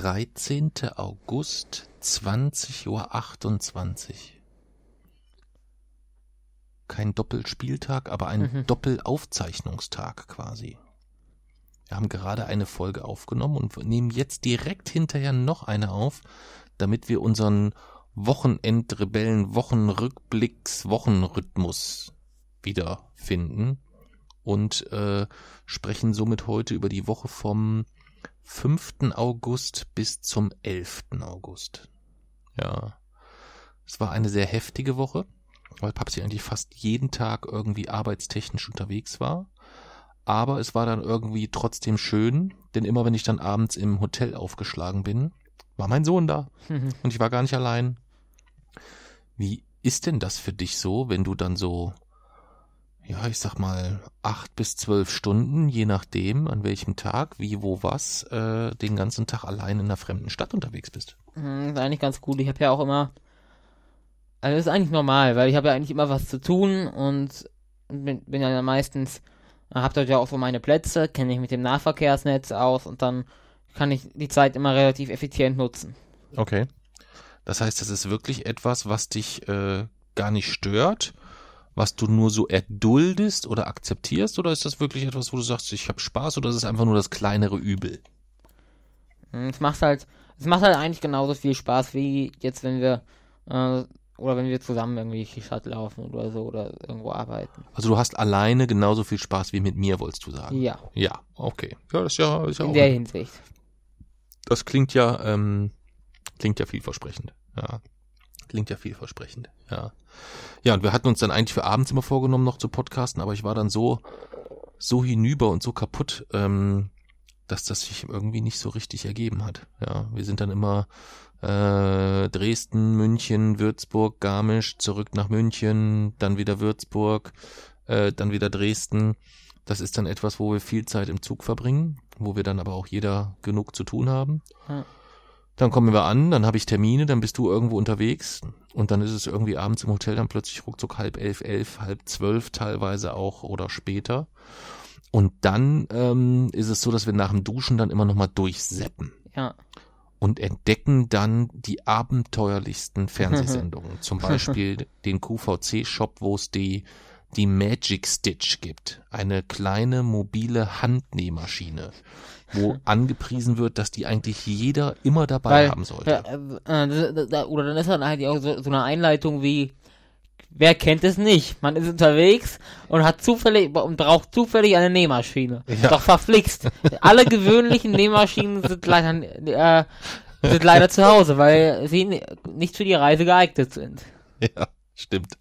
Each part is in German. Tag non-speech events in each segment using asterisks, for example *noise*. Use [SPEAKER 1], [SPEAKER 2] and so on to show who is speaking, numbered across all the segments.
[SPEAKER 1] 13. August, 20.28 Uhr. Kein Doppelspieltag, aber ein mhm. Doppelaufzeichnungstag quasi. Wir haben gerade eine Folge aufgenommen und nehmen jetzt direkt hinterher noch eine auf, damit wir unseren Wochenendrebellen Wochenrückblicks Wochenrhythmus wiederfinden und äh, sprechen somit heute über die Woche vom 5. August bis zum 11. August. Ja. Es war eine sehr heftige Woche, weil Papsi eigentlich fast jeden Tag irgendwie arbeitstechnisch unterwegs war. Aber es war dann irgendwie trotzdem schön, denn immer wenn ich dann abends im Hotel aufgeschlagen bin, war mein Sohn da. Mhm. Und ich war gar nicht allein. Wie ist denn das für dich so, wenn du dann so ja, ich sag mal, acht bis zwölf Stunden, je nachdem, an welchem Tag, wie, wo, was, äh, den ganzen Tag allein in einer fremden Stadt unterwegs bist.
[SPEAKER 2] Mhm, das ist eigentlich ganz gut. Ich habe ja auch immer, also das ist eigentlich normal, weil ich habe ja eigentlich immer was zu tun und bin, bin ja meistens, hab dort ja auch so meine Plätze, kenne ich mit dem Nahverkehrsnetz aus und dann kann ich die Zeit immer relativ effizient nutzen.
[SPEAKER 1] Okay. Das heißt, das ist wirklich etwas, was dich äh, gar nicht stört, was du nur so erduldest oder akzeptierst oder ist das wirklich etwas, wo du sagst, ich habe Spaß oder ist es einfach nur das kleinere Übel?
[SPEAKER 2] Hm, es macht halt, es macht halt eigentlich genauso viel Spaß wie jetzt, wenn wir äh, oder wenn wir zusammen irgendwie die Stadt laufen oder so oder irgendwo arbeiten.
[SPEAKER 1] Also du hast alleine genauso viel Spaß wie mit mir, wolltest du sagen?
[SPEAKER 2] Ja.
[SPEAKER 1] Ja, okay. Ja, das ist ja, ist ja
[SPEAKER 2] In der Hinsicht.
[SPEAKER 1] Das klingt ja, ähm, klingt ja vielversprechend. Ja. Klingt ja vielversprechend, ja. Ja, und wir hatten uns dann eigentlich für abends immer vorgenommen, noch zu podcasten, aber ich war dann so, so hinüber und so kaputt, ähm, dass das sich irgendwie nicht so richtig ergeben hat. Ja, wir sind dann immer äh, Dresden, München, Würzburg, Garmisch, zurück nach München, dann wieder Würzburg, äh, dann wieder Dresden. Das ist dann etwas, wo wir viel Zeit im Zug verbringen, wo wir dann aber auch jeder genug zu tun haben. Ja. Dann kommen wir an, dann habe ich Termine, dann bist du irgendwo unterwegs und dann ist es irgendwie abends im Hotel dann plötzlich ruckzuck halb elf, elf, halb zwölf teilweise auch oder später. Und dann ähm, ist es so, dass wir nach dem Duschen dann immer nochmal durchseppen.
[SPEAKER 2] Ja.
[SPEAKER 1] Und entdecken dann die abenteuerlichsten Fernsehsendungen. *laughs* Zum Beispiel den QVC-Shop, wo es die die Magic Stitch gibt. Eine kleine mobile Handnähmaschine, wo angepriesen wird, dass die eigentlich jeder immer dabei Weil, haben sollte.
[SPEAKER 2] Äh, äh, oder dann ist dann halt auch so, so eine Einleitung wie, wer kennt es nicht? Man ist unterwegs und hat zufällig und braucht zufällig eine Nähmaschine. Ja. Doch verflixt. Alle gewöhnlichen Nähmaschinen sind leider, äh, sind leider zu Hause, weil sie nicht für die Reise geeignet sind.
[SPEAKER 1] Ja, stimmt.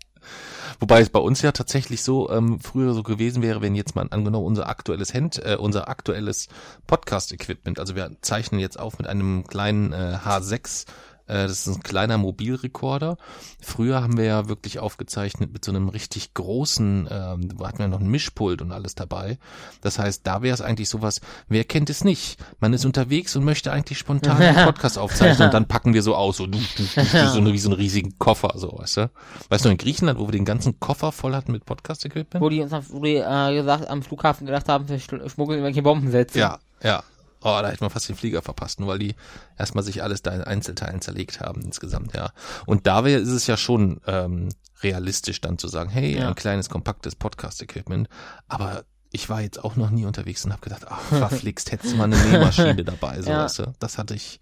[SPEAKER 1] Wobei es bei uns ja tatsächlich so ähm, früher so gewesen wäre, wenn jetzt mal angenommen unser aktuelles Hand, äh, unser aktuelles Podcast-Equipment, also wir zeichnen jetzt auf mit einem kleinen äh, H6 äh, das ist ein kleiner Mobilrekorder. Früher haben wir ja wirklich aufgezeichnet mit so einem richtig großen, ähm, da hatten wir noch ein Mischpult und alles dabei. Das heißt, da wäre es eigentlich sowas, wer kennt es nicht? Man ist unterwegs und möchte eigentlich spontan einen *laughs* Podcast aufzeichnen und dann packen wir so aus, so, du, du, du, wie, so eine, wie so einen riesigen Koffer, so, weißt du? Weißt du, in Griechenland, wo wir den ganzen Koffer voll hatten mit Podcast-Equipment?
[SPEAKER 2] Wo die uns wo die, äh, gesagt, am Flughafen gedacht haben, wir schmuggeln irgendwelche Bombensätze.
[SPEAKER 1] Ja, ja, Oh, da hätte man fast den Flieger verpasst, nur weil die erstmal sich alles da in Einzelteilen zerlegt haben insgesamt, ja. Und da wäre ist es ja schon ähm, realistisch dann zu sagen, hey, ja. ein kleines, kompaktes Podcast-Equipment, aber ich war jetzt auch noch nie unterwegs und habe gedacht, ach, verflixt, hättest du mal eine Nähmaschine dabei, so *laughs* ja. weißt du? Das hatte ich,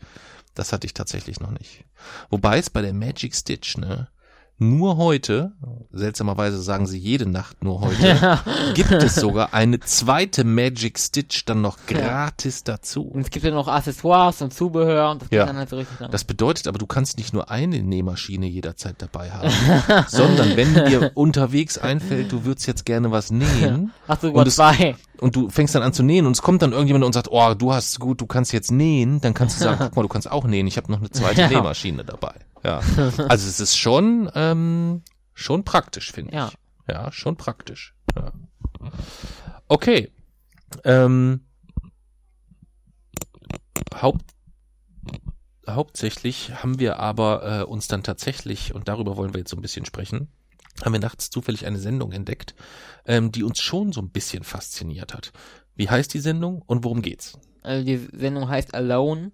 [SPEAKER 1] das hatte ich tatsächlich noch nicht. Wobei es bei der Magic Stitch, ne, nur heute, seltsamerweise sagen sie jede Nacht nur heute, *laughs* gibt es sogar eine zweite Magic Stitch dann noch gratis ja. dazu.
[SPEAKER 2] Und es gibt ja noch Accessoires und Zubehör und das
[SPEAKER 1] ja. dann halt so richtig lang. Das bedeutet aber, du kannst nicht nur eine Nähmaschine jederzeit dabei haben, *laughs* sondern wenn dir unterwegs einfällt, du würdest jetzt gerne was nähen. *laughs*
[SPEAKER 2] Ach sogar zwei.
[SPEAKER 1] Und du fängst dann an zu nähen und es kommt dann irgendjemand und sagt, oh, du hast gut, du kannst jetzt nähen, dann kannst du sagen, guck mal, du kannst auch nähen, ich habe noch eine zweite ja. Nähmaschine dabei. Ja. *laughs* Also es ist schon, ähm, schon praktisch, finde ich. Ja. Ja, schon praktisch. Ja. Okay. Ähm, Haupt, hauptsächlich haben wir aber äh, uns dann tatsächlich, und darüber wollen wir jetzt so ein bisschen sprechen, haben wir nachts zufällig eine Sendung entdeckt, ähm, die uns schon so ein bisschen fasziniert hat. Wie heißt die Sendung und worum geht's?
[SPEAKER 2] Also die Sendung heißt Alone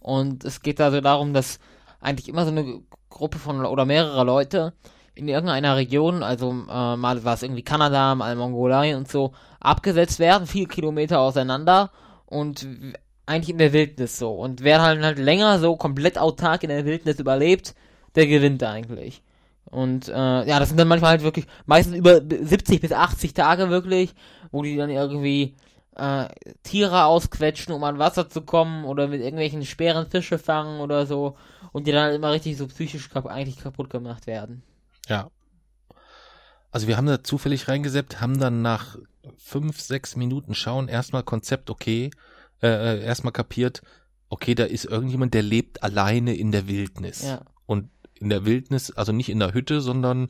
[SPEAKER 2] und es geht also darum, dass eigentlich immer so eine Gruppe von oder mehrere Leute in irgendeiner Region, also äh, mal war es irgendwie Kanada, mal Mongolei und so, abgesetzt werden, viele Kilometer auseinander und eigentlich in der Wildnis so. Und wer halt, halt länger so komplett autark in der Wildnis überlebt, der gewinnt eigentlich. Und äh, ja, das sind dann manchmal halt wirklich meistens über 70 bis 80 Tage wirklich, wo die dann irgendwie äh, Tiere ausquetschen, um an Wasser zu kommen oder mit irgendwelchen schweren Fische fangen oder so und die dann immer richtig so psychisch kap eigentlich kaputt gemacht werden.
[SPEAKER 1] Ja. Also wir haben da zufällig reingesetzt, haben dann nach fünf, sechs Minuten schauen erstmal Konzept okay, äh, äh, erstmal kapiert, okay, da ist irgendjemand, der lebt alleine in der Wildnis. Ja. Und in der Wildnis, also nicht in der Hütte, sondern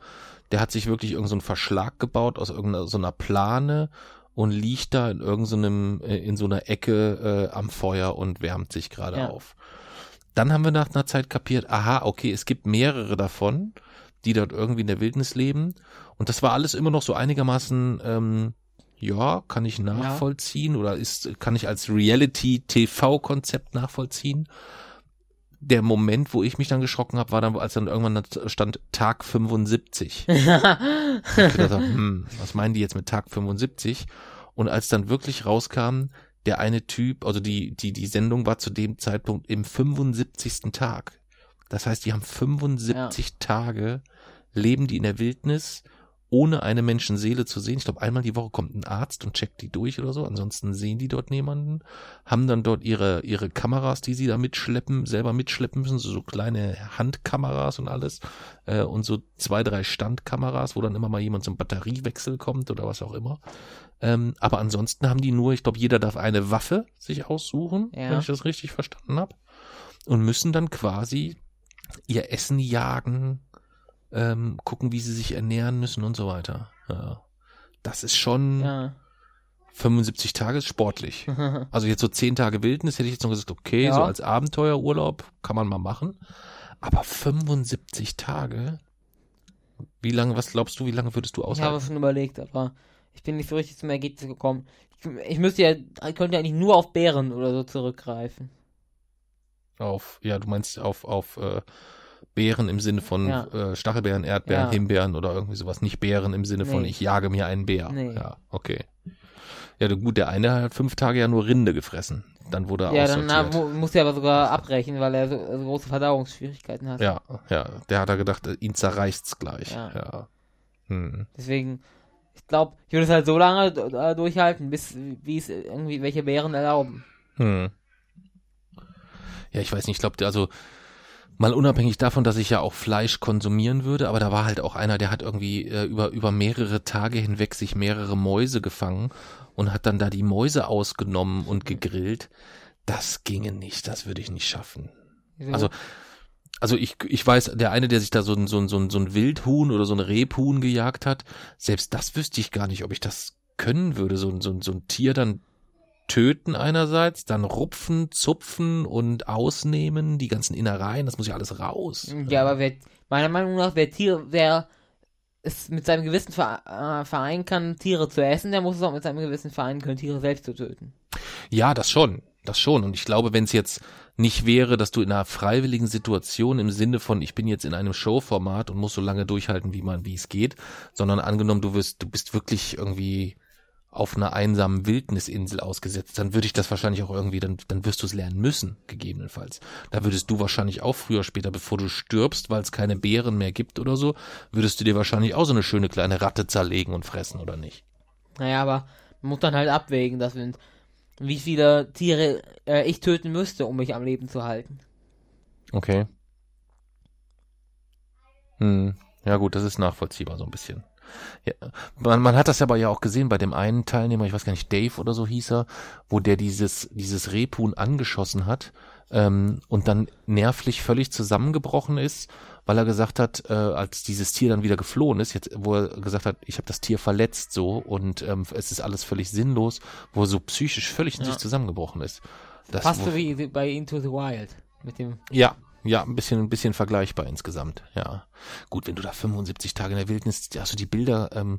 [SPEAKER 1] der hat sich wirklich irgendeinen so Verschlag gebaut aus irgendeiner so einer Plane und liegt da in irgendeinem, so äh, in so einer Ecke äh, am Feuer und wärmt sich gerade ja. auf. Dann haben wir nach einer Zeit kapiert, aha, okay, es gibt mehrere davon, die dort irgendwie in der Wildnis leben. Und das war alles immer noch so einigermaßen, ähm, ja, kann ich nachvollziehen ja. oder ist, kann ich als Reality-TV-Konzept nachvollziehen der Moment, wo ich mich dann geschrocken habe, war dann, als dann irgendwann stand Tag 75. *laughs* ich dachte, hm, was meinen die jetzt mit Tag 75? Und als dann wirklich rauskam, der eine Typ, also die, die, die Sendung war zu dem Zeitpunkt im 75. Tag. Das heißt, die haben 75 ja. Tage, leben die in der Wildnis, ohne eine Menschenseele zu sehen. Ich glaube, einmal die Woche kommt ein Arzt und checkt die durch oder so. Ansonsten sehen die dort niemanden. Haben dann dort ihre, ihre Kameras, die sie da mitschleppen, selber mitschleppen müssen. So, so kleine Handkameras und alles. Äh, und so zwei, drei Standkameras, wo dann immer mal jemand zum Batteriewechsel kommt oder was auch immer. Ähm, aber ansonsten haben die nur, ich glaube, jeder darf eine Waffe sich aussuchen, ja. wenn ich das richtig verstanden habe. Und müssen dann quasi ihr Essen jagen, ähm, gucken, wie sie sich ernähren müssen und so weiter. Ja. Das ist schon ja. 75 Tage ist sportlich. *laughs* also jetzt so 10 Tage Wildnis hätte ich jetzt noch gesagt, okay, ja. so als Abenteuerurlaub kann man mal machen. Aber 75 Tage? Wie lange, was glaubst du, wie lange würdest du aushalten?
[SPEAKER 2] Ich habe schon überlegt, aber ich bin nicht so richtig zum Ergebnis gekommen. Ich, ich müsste ja, ich könnte ja eigentlich nur auf Bären oder so zurückgreifen.
[SPEAKER 1] Auf, ja, du meinst auf, auf, äh, Beeren im Sinne von ja. äh, Stachelbeeren, Erdbeeren, ja. Himbeeren oder irgendwie sowas. Nicht Beeren im Sinne von ich jage mir einen Bär. Nee. Ja, okay. Ja, gut, der eine hat fünf Tage ja nur Rinde gefressen. Dann wurde er Ja, dann na,
[SPEAKER 2] muss er aber sogar abbrechen, weil er so, so, große Verdauungsschwierigkeiten hat.
[SPEAKER 1] Ja, ja. Der hat da gedacht, ihn zerreißt's gleich. Ja. ja.
[SPEAKER 2] Hm. Deswegen, ich glaube, ich würde es halt so lange äh, durchhalten, bis wie es irgendwie welche Bären erlauben. Hm.
[SPEAKER 1] Ja, ich weiß nicht, ich glaube, also Mal unabhängig davon, dass ich ja auch Fleisch konsumieren würde, aber da war halt auch einer, der hat irgendwie äh, über, über mehrere Tage hinweg sich mehrere Mäuse gefangen und hat dann da die Mäuse ausgenommen und gegrillt. Das ginge nicht, das würde ich nicht schaffen. Also, also ich, ich weiß, der eine, der sich da so ein, so ein, so ein, so ein Wildhuhn oder so ein Rebhuhn gejagt hat, selbst das wüsste ich gar nicht, ob ich das können würde, so, so, so ein Tier dann töten einerseits, dann rupfen, zupfen und ausnehmen, die ganzen Innereien, das muss ja alles raus.
[SPEAKER 2] Ja, aber wer, meiner Meinung nach, wer Tiere, wer es mit seinem Gewissen äh, vereinen kann, Tiere zu essen, der muss es auch mit seinem Gewissen vereinen können, Tiere selbst zu töten.
[SPEAKER 1] Ja, das schon. Das schon. Und ich glaube, wenn es jetzt nicht wäre, dass du in einer freiwilligen Situation im Sinne von, ich bin jetzt in einem Showformat und muss so lange durchhalten, wie man, wie es geht, sondern angenommen, du wirst, du bist wirklich irgendwie auf einer einsamen Wildnisinsel ausgesetzt, dann würde ich das wahrscheinlich auch irgendwie, dann, dann wirst du es lernen müssen, gegebenenfalls. Da würdest du wahrscheinlich auch früher, später, bevor du stirbst, weil es keine Beeren mehr gibt oder so, würdest du dir wahrscheinlich auch so eine schöne kleine Ratte zerlegen und fressen, oder nicht?
[SPEAKER 2] Naja, aber man muss dann halt abwägen, dass wir, wie viele Tiere äh, ich töten müsste, um mich am Leben zu halten.
[SPEAKER 1] Okay. Hm. Ja gut, das ist nachvollziehbar so ein bisschen. Ja, man, man hat das aber ja auch gesehen bei dem einen Teilnehmer, ich weiß gar nicht, Dave oder so hieß er, wo der dieses, dieses Rebhuhn angeschossen hat ähm, und dann nervlich völlig zusammengebrochen ist, weil er gesagt hat, äh, als dieses Tier dann wieder geflohen ist, jetzt, wo er gesagt hat, ich habe das Tier verletzt so und ähm, es ist alles völlig sinnlos, wo er so psychisch völlig in ja. sich zusammengebrochen ist.
[SPEAKER 2] Das, Fast so wie bei Into the Wild. Mit dem
[SPEAKER 1] ja, ja, ein bisschen, ein bisschen vergleichbar insgesamt, ja. Gut, wenn du da 75 Tage in der Wildnis, hast du die Bilder, ähm,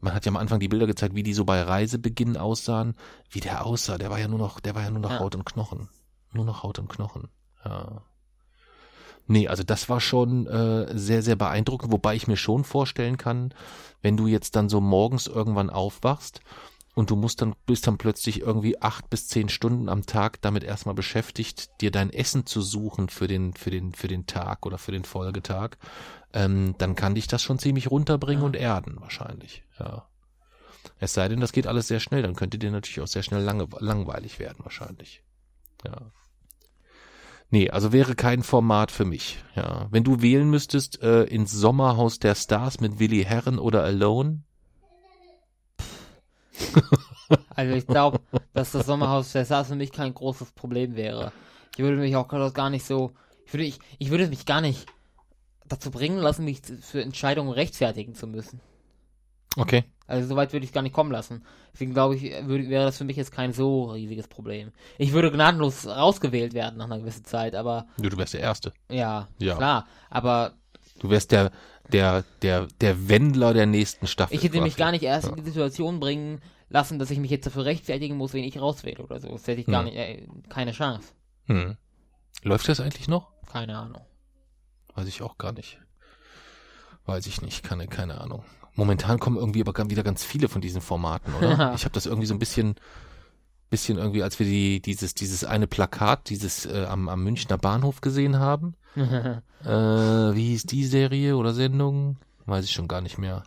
[SPEAKER 1] man hat ja am Anfang die Bilder gezeigt, wie die so bei Reisebeginn aussahen, wie der aussah, der war ja nur noch, der war ja nur noch ja. Haut und Knochen. Nur noch Haut und Knochen, ja. Nee, also das war schon äh, sehr, sehr beeindruckend, wobei ich mir schon vorstellen kann, wenn du jetzt dann so morgens irgendwann aufwachst und du musst dann, bist dann plötzlich irgendwie acht bis zehn Stunden am Tag damit erstmal beschäftigt, dir dein Essen zu suchen für den, für den, für den Tag oder für den Folgetag, ähm, dann kann dich das schon ziemlich runterbringen ja. und erden, wahrscheinlich, ja. Es sei denn, das geht alles sehr schnell, dann könnte dir natürlich auch sehr schnell lange, langweilig werden, wahrscheinlich. Ja. Nee, also wäre kein Format für mich. Ja, wenn du wählen müsstest äh, ins Sommerhaus der Stars mit Willi Herren oder Alone,
[SPEAKER 2] Also ich glaube, dass das Sommerhaus der Stars für mich kein großes Problem wäre. Ich würde mich auch gar nicht so, ich würde, ich, ich würde mich gar nicht dazu bringen lassen, mich für Entscheidungen rechtfertigen zu müssen.
[SPEAKER 1] Okay.
[SPEAKER 2] Also soweit würde ich es gar nicht kommen lassen. Deswegen glaube ich, würde, wäre das für mich jetzt kein so riesiges Problem. Ich würde gnadenlos rausgewählt werden nach einer gewissen Zeit, aber.
[SPEAKER 1] Du, du wärst der Erste.
[SPEAKER 2] Ja, ja. klar. Aber.
[SPEAKER 1] Du wärst der, der, der, der Wendler der nächsten Staffel.
[SPEAKER 2] Ich hätte mich gar nicht erst ja. in die Situation bringen lassen, dass ich mich jetzt dafür rechtfertigen muss, wen ich rauswähle oder so. Das hätte ich hm. gar nicht, äh, keine Chance.
[SPEAKER 1] Hm. Läuft das eigentlich noch?
[SPEAKER 2] Keine Ahnung.
[SPEAKER 1] Weiß ich auch gar nicht. Weiß ich nicht, keine, keine Ahnung. Momentan kommen irgendwie aber wieder ganz viele von diesen Formaten, oder? *laughs* ich habe das irgendwie so ein bisschen, bisschen irgendwie, als wir die, dieses, dieses eine Plakat, dieses äh, am, am Münchner Bahnhof gesehen haben. *laughs* äh, wie hieß die Serie oder Sendung? Weiß ich schon gar nicht mehr.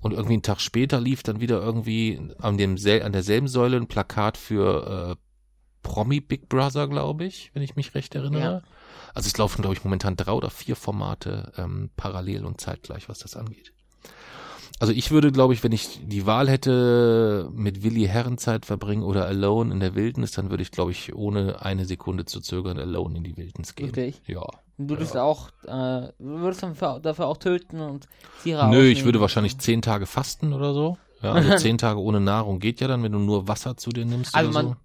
[SPEAKER 1] Und irgendwie einen Tag später lief dann wieder irgendwie an, dem an derselben Säule ein Plakat für äh, Promi Big Brother, glaube ich, wenn ich mich recht erinnere. Ja. Also es laufen, glaube ich, momentan drei oder vier Formate ähm, parallel und zeitgleich, was das angeht. Also ich würde, glaube ich, wenn ich die Wahl hätte, mit Willi Herrenzeit verbringen oder Alone in der Wildnis, dann würde ich, glaube ich, ohne eine Sekunde zu zögern Alone in die Wildnis gehen.
[SPEAKER 2] Wirklich?
[SPEAKER 1] Ja.
[SPEAKER 2] Du würdest ja. auch, äh, würdest dafür, dafür auch töten und Tiere
[SPEAKER 1] Nö, ich würde wahrscheinlich zehn Tage fasten oder so. Ja, also *laughs* zehn Tage ohne Nahrung geht ja dann, wenn du nur Wasser zu dir nimmst also man, so.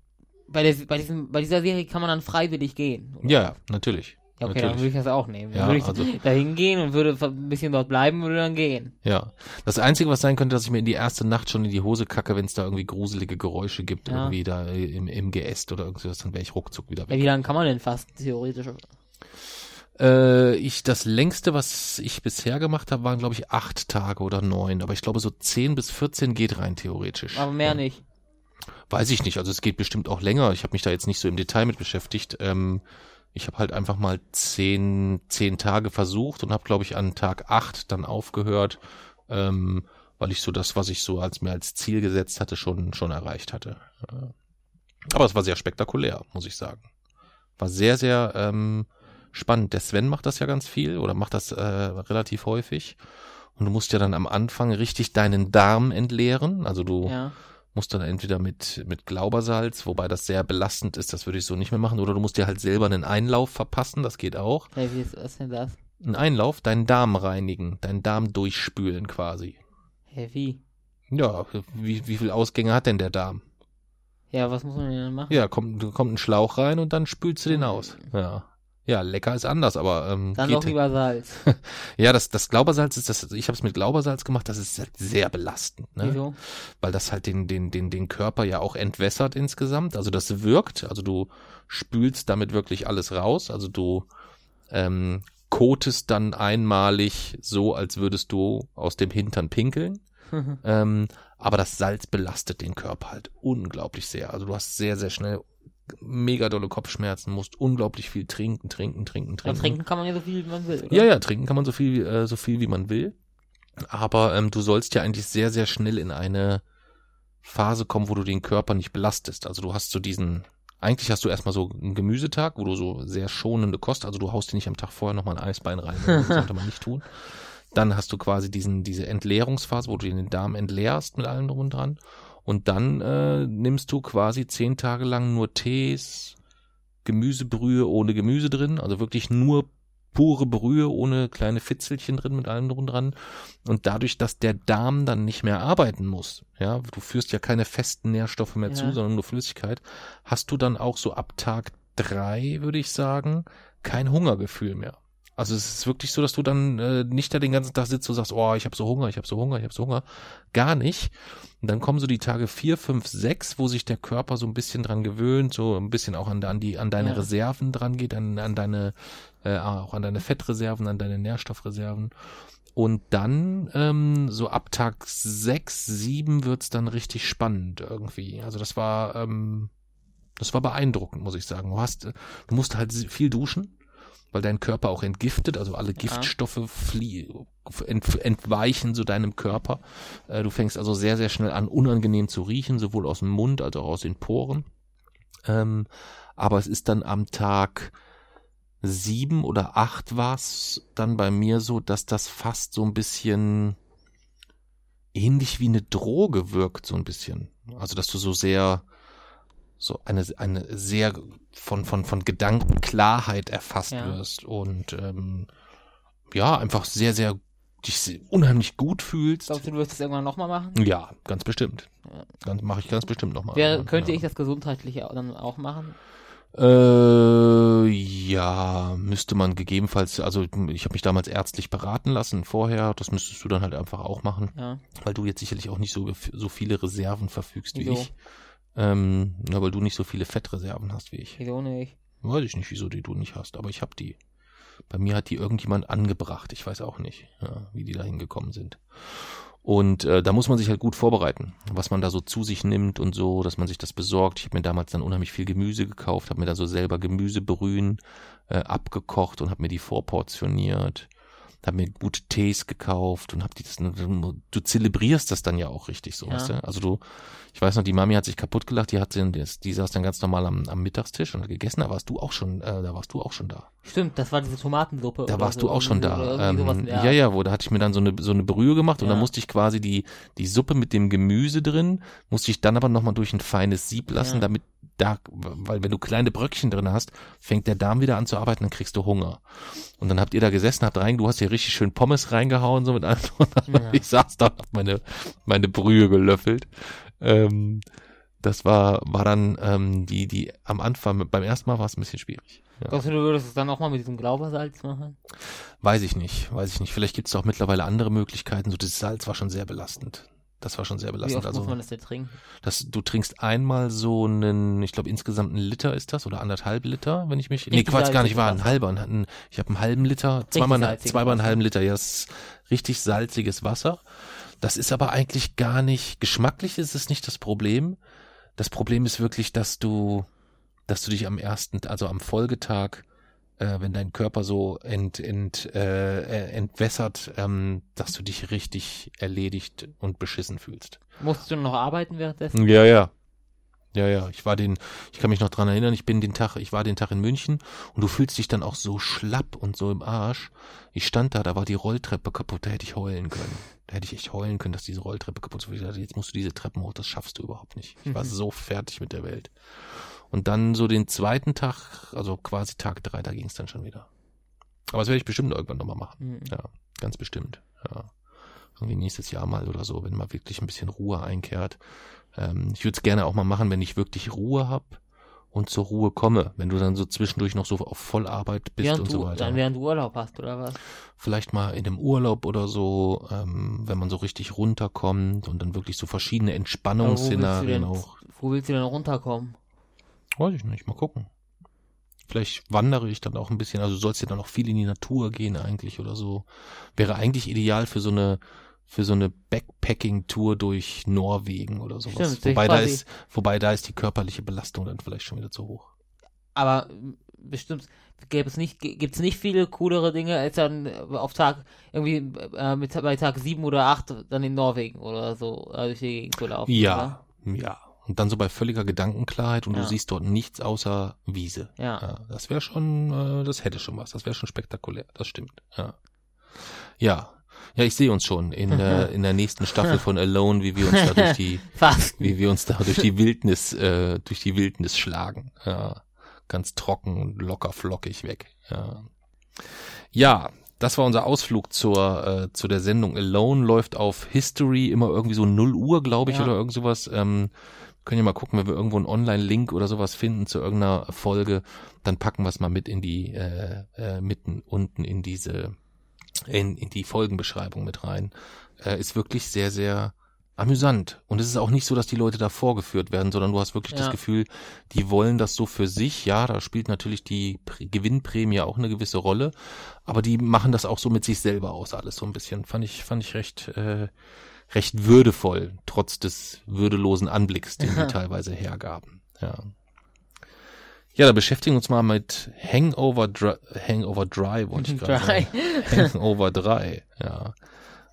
[SPEAKER 2] Bei, der, bei, diesem, bei dieser Serie kann man dann freiwillig gehen.
[SPEAKER 1] Oder? Ja, natürlich.
[SPEAKER 2] Ja, okay,
[SPEAKER 1] Natürlich.
[SPEAKER 2] dann würde ich das auch nehmen. Dann ja, würde ich also, da hingehen und würde ein bisschen dort bleiben und würde dann gehen.
[SPEAKER 1] Ja. Das Einzige, was sein könnte, dass ich mir in die erste Nacht schon in die Hose kacke, wenn es da irgendwie gruselige Geräusche gibt, ja. irgendwie da im, im Geäst oder irgendwas, dann wäre ich ruckzuck wieder weg.
[SPEAKER 2] Ja, wie lange kann man denn fasten, theoretisch?
[SPEAKER 1] Äh, ich, das längste, was ich bisher gemacht habe, waren, glaube ich, acht Tage oder neun. Aber ich glaube, so zehn bis vierzehn geht rein theoretisch.
[SPEAKER 2] Aber mehr ja. nicht.
[SPEAKER 1] Weiß ich nicht. Also es geht bestimmt auch länger. Ich habe mich da jetzt nicht so im Detail mit beschäftigt. Ähm, ich habe halt einfach mal zehn, zehn Tage versucht und habe, glaube ich, an Tag acht dann aufgehört, ähm, weil ich so das, was ich so als mir als Ziel gesetzt hatte, schon, schon erreicht hatte. Aber es war sehr spektakulär, muss ich sagen. War sehr, sehr ähm, spannend. Der Sven macht das ja ganz viel oder macht das äh, relativ häufig. Und du musst ja dann am Anfang richtig deinen Darm entleeren. Also du ja musst dann entweder mit, mit Glaubersalz, wobei das sehr belastend ist, das würde ich so nicht mehr machen, oder du musst dir halt selber einen Einlauf verpassen, das geht auch.
[SPEAKER 2] Hey, wie ist was denn das?
[SPEAKER 1] Ein Einlauf, deinen Darm reinigen, deinen Darm durchspülen quasi.
[SPEAKER 2] Hä, wie?
[SPEAKER 1] Ja, wie, wie viel Ausgänge hat denn der Darm?
[SPEAKER 2] Ja, was muss man denn machen?
[SPEAKER 1] Ja, kommt, kommt ein Schlauch rein und dann spülst du den aus. Ja. Ja, lecker ist anders, aber ähm,
[SPEAKER 2] dann geht. doch lieber Salz. *laughs*
[SPEAKER 1] ja, das das Glaubersalz ist das. Ich habe es mit Glaubersalz gemacht. Das ist sehr belastend, ne?
[SPEAKER 2] Wieso?
[SPEAKER 1] Weil das halt den den den den Körper ja auch entwässert insgesamt. Also das wirkt. Also du spülst damit wirklich alles raus. Also du ähm, kotest dann einmalig so, als würdest du aus dem Hintern pinkeln. *laughs* ähm, aber das Salz belastet den Körper halt unglaublich sehr. Also du hast sehr, sehr schnell mega dolle Kopfschmerzen, musst unglaublich viel trinken, trinken, trinken, trinken.
[SPEAKER 2] Ja, trinken kann man ja so viel, wie man will. Oder?
[SPEAKER 1] Ja, ja, trinken kann man so viel, äh, so viel wie man will. Aber ähm, du sollst ja eigentlich sehr, sehr schnell in eine Phase kommen, wo du den Körper nicht belastest. Also du hast so diesen, eigentlich hast du erstmal so einen Gemüsetag, wo du so sehr schonende Kost, also du haust dir nicht am Tag vorher nochmal ein Eisbein rein, das sollte man nicht tun. *laughs* Dann hast du quasi diesen, diese Entleerungsphase, wo du den Darm entleerst mit allem drum und dran. Und dann äh, nimmst du quasi zehn Tage lang nur Tees, Gemüsebrühe ohne Gemüse drin, also wirklich nur pure Brühe ohne kleine Fitzelchen drin mit allem drum dran. Und dadurch, dass der Darm dann nicht mehr arbeiten muss, ja, du führst ja keine festen Nährstoffe mehr ja. zu, sondern nur Flüssigkeit, hast du dann auch so ab Tag drei, würde ich sagen, kein Hungergefühl mehr. Also es ist wirklich so, dass du dann äh, nicht da den ganzen Tag sitzt und sagst, oh, ich habe so Hunger, ich habe so Hunger, ich habe so Hunger. Gar nicht. Und dann kommen so die Tage vier, fünf, sechs, wo sich der Körper so ein bisschen dran gewöhnt, so ein bisschen auch an, an die an deine ja. Reserven dran geht, an, an deine äh, auch an deine Fettreserven, an deine Nährstoffreserven. Und dann, ähm, so ab Tag sechs, sieben wird's dann richtig spannend irgendwie. Also das war, ähm, das war beeindruckend, muss ich sagen. Du hast, du musst halt viel duschen weil dein Körper auch entgiftet, also alle Giftstoffe flie ent entweichen so deinem Körper. Äh, du fängst also sehr, sehr schnell an, unangenehm zu riechen, sowohl aus dem Mund als auch aus den Poren. Ähm, aber es ist dann am Tag sieben oder acht war es dann bei mir so, dass das fast so ein bisschen ähnlich wie eine Droge wirkt, so ein bisschen. Also, dass du so sehr so eine, eine sehr von, von, von Gedankenklarheit erfasst ja. wirst und ähm, ja, einfach sehr, sehr dich unheimlich gut fühlst.
[SPEAKER 2] Glaubst du, du wirst das irgendwann nochmal machen?
[SPEAKER 1] Ja, ganz bestimmt. Ja. Ganz, mache ich ganz bestimmt nochmal.
[SPEAKER 2] Wer, könnte ja. ich das gesundheitliche dann auch machen?
[SPEAKER 1] Äh, ja, müsste man gegebenenfalls, also ich habe mich damals ärztlich beraten lassen vorher, das müsstest du dann halt einfach auch machen, ja. weil du jetzt sicherlich auch nicht so, so viele Reserven verfügst wie so. ich. Ähm, ja, weil du nicht so viele Fettreserven hast wie ich.
[SPEAKER 2] Wieso nicht?
[SPEAKER 1] Weiß ich nicht, wieso die du nicht hast, aber ich hab die. Bei mir hat die irgendjemand angebracht. Ich weiß auch nicht, ja, wie die da hingekommen sind. Und äh, da muss man sich halt gut vorbereiten, was man da so zu sich nimmt und so, dass man sich das besorgt. Ich habe mir damals dann unheimlich viel Gemüse gekauft, habe mir da so selber Gemüsebrühen äh, abgekocht und habe mir die vorportioniert habe mir gute Tees gekauft und habe die das, du zelebrierst das dann ja auch richtig so, ja. weißt du? Also du, ich weiß noch, die Mami hat sich kaputt gelacht, die hat den, die saß dann ganz normal am, am Mittagstisch und hat gegessen, da warst du auch schon, äh, da warst du auch schon da.
[SPEAKER 2] Stimmt, das war diese Tomatensuppe.
[SPEAKER 1] Da warst so, du auch schon da. Ähm, ja, ja, wo, da hatte ich mir dann so eine, so eine Brühe gemacht und ja. dann musste ich quasi die, die Suppe mit dem Gemüse drin, musste ich dann aber nochmal durch ein feines Sieb lassen, ja. damit da, weil wenn du kleine Bröckchen drin hast, fängt der Darm wieder an zu arbeiten, dann kriegst du Hunger. Und dann habt ihr da gesessen, habt rein, du hast hier richtig schön Pommes reingehauen, so mit allem. *laughs* Ja. Ich saß da, hab meine, meine Brühe gelöffelt. Ähm, das war, war dann ähm, die, die am Anfang, beim ersten Mal war es ein bisschen schwierig.
[SPEAKER 2] Ja. Glaubst du, du würdest es dann auch mal mit diesem Glaubersalz machen?
[SPEAKER 1] Weiß ich nicht, weiß ich nicht. Vielleicht gibt es auch mittlerweile andere Möglichkeiten. So das Salz war schon sehr belastend. Das war schon sehr belastend. Wie oft
[SPEAKER 2] also, muss man das denn trinken?
[SPEAKER 1] Das, du trinkst einmal so einen, ich glaube insgesamt einen Liter ist das oder anderthalb Liter, wenn ich mich. Richtig nee, Quatsch, gar nicht wahr, ein halber. Ein, ich habe einen halben Liter, zweimal, zweimal einen halben Liter. Ja, das ist richtig salziges Wasser. Das ist aber eigentlich gar nicht, geschmacklich ist es nicht das Problem. Das Problem ist wirklich, dass du, dass du dich am ersten, also am Folgetag äh, wenn dein Körper so ent, ent, äh, äh, entwässert, ähm, dass du dich richtig erledigt und beschissen fühlst.
[SPEAKER 2] Musst du noch arbeiten währenddessen?
[SPEAKER 1] Ja, ja. Ja, ja, ich war den, ich kann mich noch dran erinnern, ich bin den Tag, ich war den Tag in München und du fühlst dich dann auch so schlapp und so im Arsch. Ich stand da, da war die Rolltreppe kaputt, da hätte ich heulen können. Da hätte ich echt heulen können, dass diese Rolltreppe kaputt ist. Ich dachte, jetzt musst du diese Treppen hoch, das schaffst du überhaupt nicht. Ich war mhm. so fertig mit der Welt. Und dann so den zweiten Tag, also quasi Tag drei, da ging es dann schon wieder. Aber das werde ich bestimmt irgendwann nochmal machen. Mhm. Ja, ganz bestimmt. Ja. Irgendwie nächstes Jahr mal oder so, wenn mal wirklich ein bisschen Ruhe einkehrt. Ähm, ich würde es gerne auch mal machen, wenn ich wirklich Ruhe hab und zur Ruhe komme, wenn du dann so zwischendurch noch so auf Vollarbeit bist
[SPEAKER 2] während
[SPEAKER 1] und
[SPEAKER 2] du,
[SPEAKER 1] so weiter.
[SPEAKER 2] Dann während du Urlaub hast, oder was?
[SPEAKER 1] Vielleicht mal in einem Urlaub oder so, ähm, wenn man so richtig runterkommt und dann wirklich so verschiedene Entspannungsszenarien auch.
[SPEAKER 2] Wo willst du denn runterkommen?
[SPEAKER 1] Weiß ich nicht, mal gucken. Vielleicht wandere ich dann auch ein bisschen, also sollst ja dann auch viel in die Natur gehen eigentlich oder so. Wäre eigentlich ideal für so eine für so eine Backpacking-Tour durch Norwegen oder sowas. Stimmt, wobei, da ist, wobei da ist die körperliche Belastung dann vielleicht schon wieder zu hoch.
[SPEAKER 2] Aber bestimmt gäbe es nicht, gibt es nicht viele coolere Dinge, als dann auf Tag, irgendwie äh, mit, bei Tag sieben oder acht dann in Norwegen oder so äh, durch die Gegend zu laufen.
[SPEAKER 1] Ja, oder? ja. Und dann so bei völliger Gedankenklarheit und ja. du siehst dort nichts außer Wiese.
[SPEAKER 2] Ja. ja
[SPEAKER 1] das wäre schon, äh, das hätte schon was. Das wäre schon spektakulär. Das stimmt. Ja. Ja. Ja, ich sehe uns schon in der, *laughs* in der nächsten Staffel von Alone, wie wir uns da durch die, *laughs* wie wir uns da durch die Wildnis, äh, durch die Wildnis schlagen. Ja ganz trocken und locker flockig weg. Ja, ja das war unser Ausflug zur, äh, zu der Sendung Alone, läuft auf History immer irgendwie so 0 Uhr, glaube ich, ja. oder irgend sowas. Ähm, können ja mal gucken, wenn wir irgendwo einen Online-Link oder sowas finden zu irgendeiner Folge, dann packen wir es mal mit in die, äh, äh, mitten unten in diese, in, in die Folgenbeschreibung mit rein. Äh, ist wirklich sehr, sehr amüsant. Und es ist auch nicht so, dass die Leute da vorgeführt werden, sondern du hast wirklich ja. das Gefühl, die wollen das so für sich. Ja, da spielt natürlich die Prä Gewinnprämie auch eine gewisse Rolle, aber die machen das auch so mit sich selber aus, alles so ein bisschen. Fand ich, fand ich recht, äh, recht würdevoll, trotz des würdelosen Anblicks, den die teilweise hergaben. Ja. Ja, da beschäftigen wir uns mal mit Hangover Dry, Hangover Dry, wollte ich *laughs* gerade sagen. *laughs* Hangover 3, ja.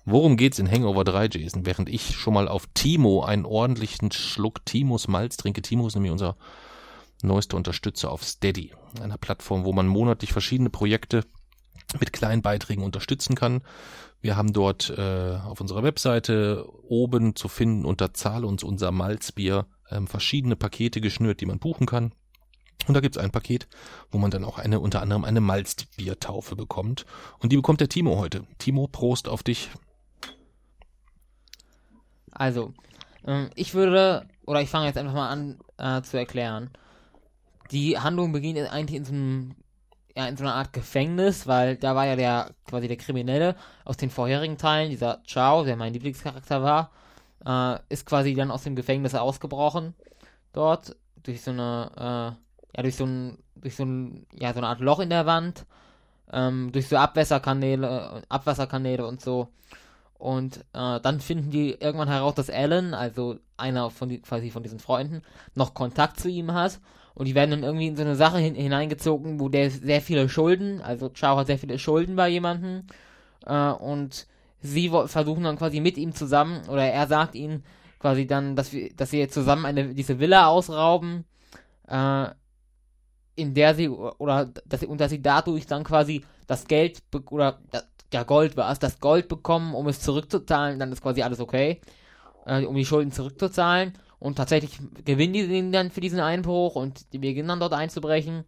[SPEAKER 1] Worum geht's in Hangover 3, Jason? Während ich schon mal auf Timo einen ordentlichen Schluck Timos Malz trinke. Timo ist nämlich unser neuester Unterstützer auf Steady, einer Plattform, wo man monatlich verschiedene Projekte mit kleinen Beiträgen unterstützen kann. Wir haben dort äh, auf unserer Webseite oben zu finden unter Zahl uns unser Malzbier ähm, verschiedene Pakete geschnürt, die man buchen kann. Und da gibt's ein Paket, wo man dann auch eine, unter anderem eine Malzbiertaufe bekommt. Und die bekommt der Timo heute. Timo, Prost auf dich.
[SPEAKER 2] Also, ähm, ich würde, oder ich fange jetzt einfach mal an äh, zu erklären. Die Handlung beginnt eigentlich in so einem ja, in so einer Art Gefängnis, weil da war ja der, quasi der Kriminelle aus den vorherigen Teilen, dieser Chao, der mein Lieblingscharakter war, äh, ist quasi dann aus dem Gefängnis ausgebrochen. Dort, durch so eine, äh, ja, durch so ein, durch so ein, ja, so eine Art Loch in der Wand, ähm, durch so Abwässerkanäle, Abwasserkanäle und so. Und äh, dann finden die irgendwann heraus, dass Alan, also einer von, die, quasi von diesen Freunden, noch Kontakt zu ihm hat. Und die werden dann irgendwie in so eine Sache hin, hineingezogen, wo der sehr viele Schulden, also Chao hat sehr viele Schulden bei jemandem. Äh, und sie versuchen dann quasi mit ihm zusammen, oder er sagt ihnen quasi dann, dass wir, dass sie zusammen eine, diese Villa ausrauben, äh, in der sie, oder dass sie, und dass sie dadurch dann quasi das Geld, oder ja, Gold war es, das Gold bekommen, um es zurückzuzahlen, dann ist quasi alles okay, äh, um die Schulden zurückzuzahlen. Und tatsächlich gewinnen die dann für diesen Einbruch und die beginnen dann dort einzubrechen.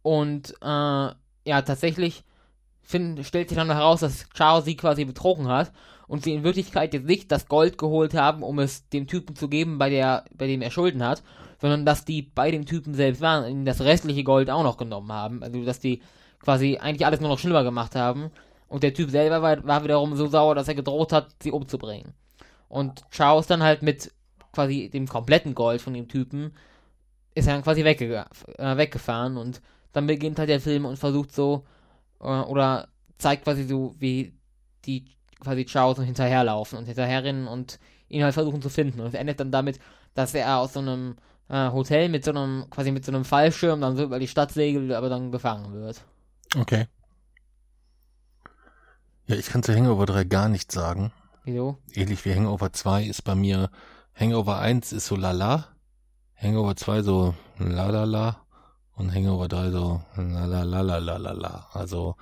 [SPEAKER 2] Und äh, ja, tatsächlich find, stellt sich dann heraus, dass Chao sie quasi betrogen hat und sie in Wirklichkeit jetzt nicht das Gold geholt haben, um es dem Typen zu geben, bei, der, bei dem er Schulden hat, sondern dass die bei dem Typen selbst waren und das restliche Gold auch noch genommen haben. Also dass die quasi eigentlich alles nur noch schlimmer gemacht haben. Und der Typ selber war, war wiederum so sauer, dass er gedroht hat, sie umzubringen. Und Charles dann halt mit quasi dem kompletten Gold von dem Typen ist er dann quasi wegge äh, weggefahren und dann beginnt halt der Film und versucht so äh, oder zeigt quasi so, wie die quasi Charles hinterherlaufen und hinterherrennen und ihn halt versuchen zu finden. Und es endet dann damit, dass er aus so einem äh, Hotel mit so einem, quasi mit so einem Fallschirm dann so über die Stadt segelt, aber dann gefangen wird.
[SPEAKER 1] Okay. Ja, ich kann zu Hangover 3 gar nichts sagen.
[SPEAKER 2] Wieso?
[SPEAKER 1] Ähnlich wie Hangover 2 ist bei mir, Hangover 1 ist so lala, Hangover 2 so lalala und Hangover 3 so lalalalalala. Also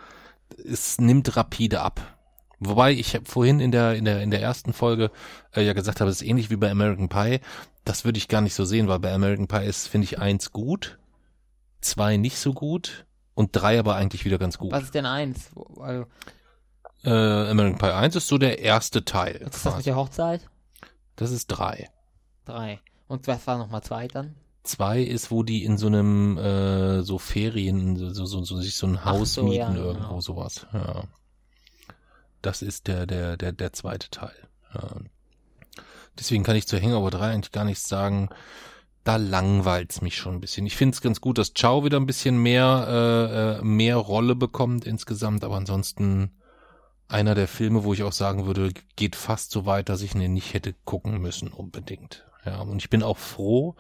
[SPEAKER 1] es nimmt rapide ab. Wobei ich vorhin in der in der in der ersten Folge äh, ja gesagt habe, es ist ähnlich wie bei American Pie. Das würde ich gar nicht so sehen, weil bei American Pie ist finde ich eins gut, zwei nicht so gut und drei aber eigentlich wieder ganz gut.
[SPEAKER 2] Was ist denn eins?
[SPEAKER 1] Also, äh, American Pie 1 ist so der erste Teil.
[SPEAKER 2] Ist das mit der Hochzeit?
[SPEAKER 1] Das ist drei.
[SPEAKER 2] Drei. Und was war nochmal zwei dann?
[SPEAKER 1] Zwei ist, wo die in so einem äh, so Ferien, so, so, so, sich so ein Haus so, mieten, ja, irgendwo genau. sowas. Ja. Das ist der, der, der, der zweite Teil. Ja. Deswegen kann ich zu Hangover 3 eigentlich gar nichts sagen da langweilt's mich schon ein bisschen. Ich finde es ganz gut, dass Ciao wieder ein bisschen mehr, äh, äh, mehr Rolle bekommt insgesamt, aber ansonsten einer der Filme, wo ich auch sagen würde, geht fast so weit, dass ich ihn nicht hätte gucken müssen unbedingt. Ja, und ich bin auch froh,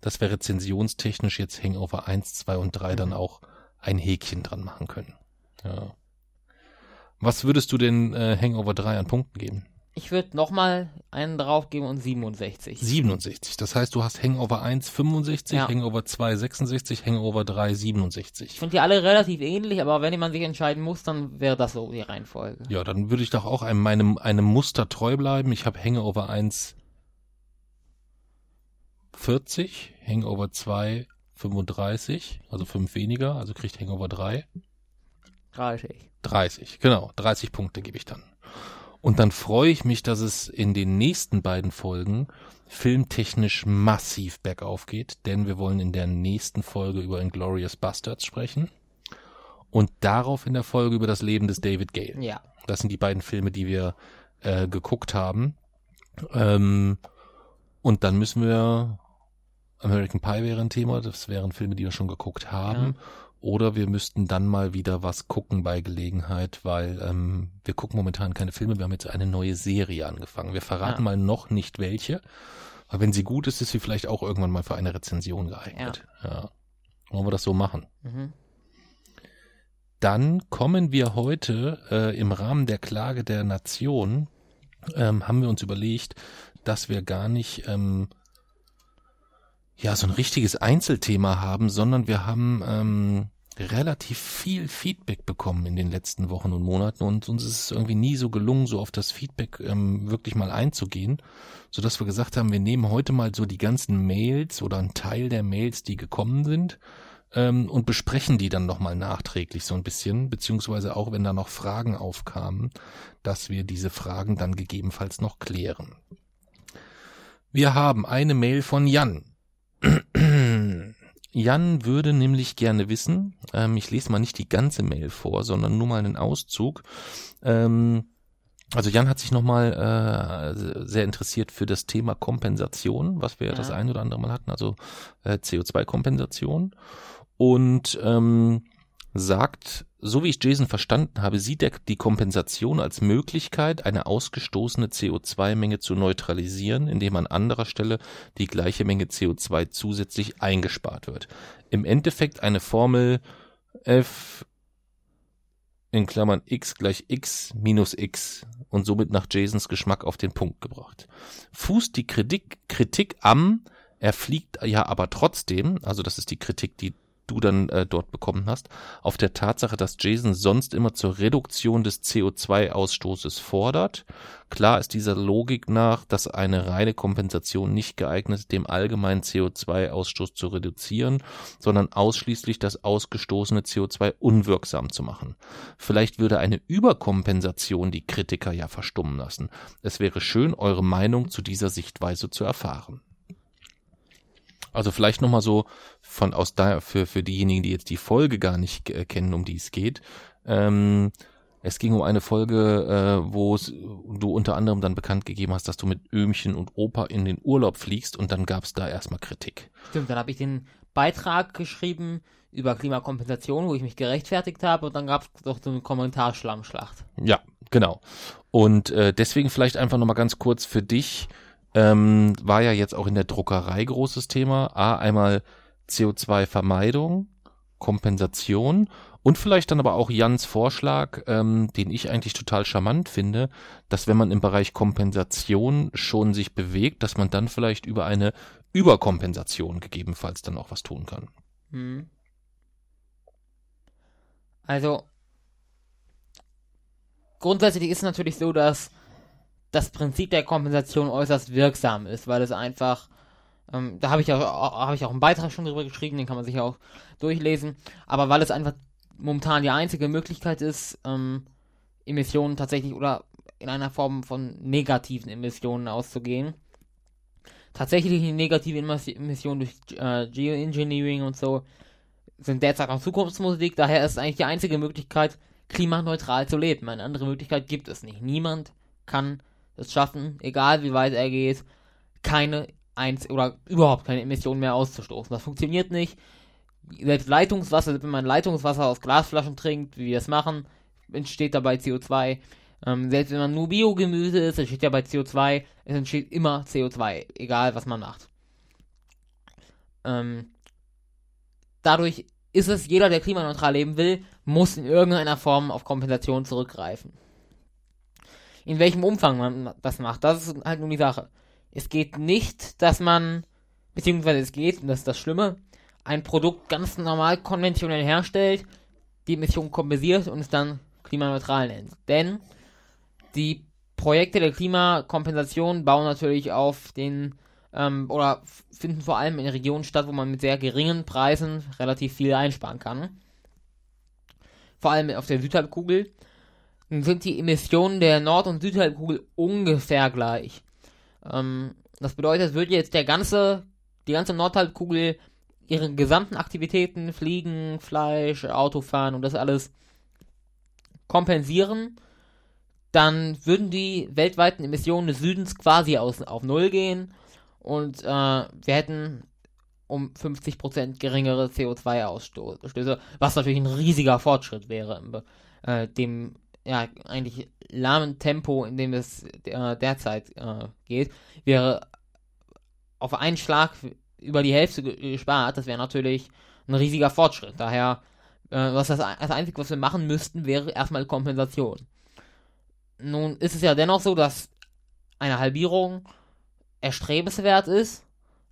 [SPEAKER 1] dass wir rezensionstechnisch jetzt Hangover 1, 2 und 3 mhm. dann auch ein Häkchen dran machen können. Ja. Was würdest du denn äh, Hangover 3 an Punkten geben?
[SPEAKER 2] Ich würde nochmal einen draufgeben und 67.
[SPEAKER 1] 67. Das heißt, du hast Hangover 1 65, ja. Hangover 2 66, Hangover 3 67.
[SPEAKER 2] Ich finde die alle relativ ähnlich, aber wenn man sich entscheiden muss, dann wäre das so die Reihenfolge.
[SPEAKER 1] Ja, dann würde ich doch auch einem, meinem, einem Muster treu bleiben. Ich habe Hangover 1 40, Hangover 2 35, also 5 weniger, also kriegt Hangover 3
[SPEAKER 2] 30.
[SPEAKER 1] 30, genau, 30 Punkte gebe ich dann. Und dann freue ich mich, dass es in den nächsten beiden Folgen filmtechnisch massiv bergauf geht, denn wir wollen in der nächsten Folge über Inglorious Bastards sprechen und darauf in der Folge über das Leben des David Gale.
[SPEAKER 2] Ja.
[SPEAKER 1] Das sind die beiden Filme, die wir äh, geguckt haben. Ähm, und dann müssen wir American Pie wäre ein Thema, das wären Filme, die wir schon geguckt haben. Ja. Oder wir müssten dann mal wieder was gucken bei Gelegenheit, weil ähm, wir gucken momentan keine Filme, wir haben jetzt eine neue Serie angefangen. Wir verraten ja. mal noch nicht welche, aber wenn sie gut ist, ist sie vielleicht auch irgendwann mal für eine Rezension geeignet. Ja. ja. Wollen wir das so machen? Mhm. Dann kommen wir heute äh, im Rahmen der Klage der Nation, ähm, haben wir uns überlegt, dass wir gar nicht ähm, ja so ein richtiges Einzelthema haben, sondern wir haben ähm, relativ viel Feedback bekommen in den letzten Wochen und Monaten und uns ist es irgendwie nie so gelungen, so auf das Feedback ähm, wirklich mal einzugehen, so dass wir gesagt haben, wir nehmen heute mal so die ganzen Mails oder einen Teil der Mails, die gekommen sind ähm, und besprechen die dann nochmal nachträglich so ein bisschen, beziehungsweise auch wenn da noch Fragen aufkamen, dass wir diese Fragen dann gegebenenfalls noch klären. Wir haben eine Mail von Jan. Jan würde nämlich gerne wissen, ähm, ich lese mal nicht die ganze Mail vor, sondern nur mal einen Auszug. Ähm, also Jan hat sich nochmal äh, sehr interessiert für das Thema Kompensation, was wir ja. das ein oder andere Mal hatten, also äh, CO2-Kompensation. Und ähm, sagt, so wie ich Jason verstanden habe, sieht er die Kompensation als Möglichkeit, eine ausgestoßene CO2-Menge zu neutralisieren, indem an anderer Stelle die gleiche Menge CO2 zusätzlich eingespart wird. Im Endeffekt eine Formel F in Klammern x gleich x minus x und somit nach Jasons Geschmack auf den Punkt gebracht. Fußt die Kritik, Kritik am, er fliegt ja aber trotzdem, also das ist die Kritik, die du dann äh, dort bekommen hast, auf der Tatsache, dass Jason sonst immer zur Reduktion des CO2-Ausstoßes fordert. Klar ist dieser Logik nach, dass eine reine Kompensation nicht geeignet ist, dem allgemeinen CO2-Ausstoß zu reduzieren, sondern ausschließlich das ausgestoßene CO2 unwirksam zu machen. Vielleicht würde eine Überkompensation die Kritiker ja verstummen lassen. Es wäre schön, eure Meinung zu dieser Sichtweise zu erfahren. Also vielleicht nochmal so von aus da für, für diejenigen, die jetzt die Folge gar nicht äh, kennen, um die es geht. Ähm, es ging um eine Folge, äh, wo du unter anderem dann bekannt gegeben hast, dass du mit Öhmchen und Opa in den Urlaub fliegst und dann gab es da erstmal Kritik.
[SPEAKER 2] Stimmt, dann habe ich den Beitrag geschrieben über Klimakompensation, wo ich mich gerechtfertigt habe und dann gab es doch so eine Kommentarschlammschlacht.
[SPEAKER 1] Ja, genau. Und äh, deswegen vielleicht einfach nochmal ganz kurz für dich, ähm, war ja jetzt auch in der Druckerei großes Thema. A, einmal CO2-Vermeidung, Kompensation und vielleicht dann aber auch Jans Vorschlag, ähm, den ich eigentlich total charmant finde, dass wenn man im Bereich Kompensation schon sich bewegt, dass man dann vielleicht über eine Überkompensation gegebenenfalls dann auch was tun kann. Hm.
[SPEAKER 2] Also grundsätzlich ist es natürlich so, dass das Prinzip der Kompensation äußerst wirksam ist, weil es einfach, ähm, da habe ich auch, habe ich auch einen Beitrag schon drüber geschrieben, den kann man sich auch durchlesen, aber weil es einfach momentan die einzige Möglichkeit ist, ähm, Emissionen tatsächlich oder in einer Form von negativen Emissionen auszugehen. Tatsächlich negative Emissionen durch äh, Geoengineering und so sind derzeit noch Zukunftsmusik, daher ist eigentlich die einzige Möglichkeit, klimaneutral zu leben. Eine andere Möglichkeit gibt es nicht. Niemand kann es schaffen, egal wie weit er geht, keine eins oder überhaupt keine Emissionen mehr auszustoßen. Das funktioniert nicht. Selbst Leitungswasser, wenn man Leitungswasser aus Glasflaschen trinkt, wie wir es machen, entsteht dabei CO2. Ähm, selbst wenn man nur Biogemüse isst, entsteht ja bei CO2, es entsteht immer CO2, egal was man macht. Ähm, dadurch ist es, jeder, der klimaneutral leben will, muss in irgendeiner Form auf Kompensation zurückgreifen. In welchem Umfang man das macht, das ist halt nun die Sache. Es geht nicht, dass man, beziehungsweise es geht, und das ist das Schlimme, ein Produkt ganz normal konventionell herstellt, die Emission kompensiert und es dann klimaneutral nennt. Denn die Projekte der Klimakompensation bauen natürlich auf den ähm, oder finden vor allem in Regionen statt, wo man mit sehr geringen Preisen relativ viel einsparen kann. Vor allem auf der Südhalbkugel sind die Emissionen der Nord- und Südhalbkugel ungefähr gleich. Ähm, das bedeutet, würde jetzt der ganze, die ganze Nordhalbkugel ihre gesamten Aktivitäten, Fliegen, Fleisch, Autofahren und das alles kompensieren, dann würden die weltweiten Emissionen des Südens quasi aus, auf Null gehen und äh, wir hätten um 50% geringere CO2-Ausstöße, was natürlich ein riesiger Fortschritt wäre äh, dem ja eigentlich lahmen Tempo, in dem es äh, derzeit äh, geht, wäre auf einen Schlag über die Hälfte gespart. Das wäre natürlich ein riesiger Fortschritt. Daher, äh, was das, das Einzige, was wir machen müssten, wäre erstmal Kompensation. Nun ist es ja dennoch so, dass eine Halbierung erstrebenswert ist,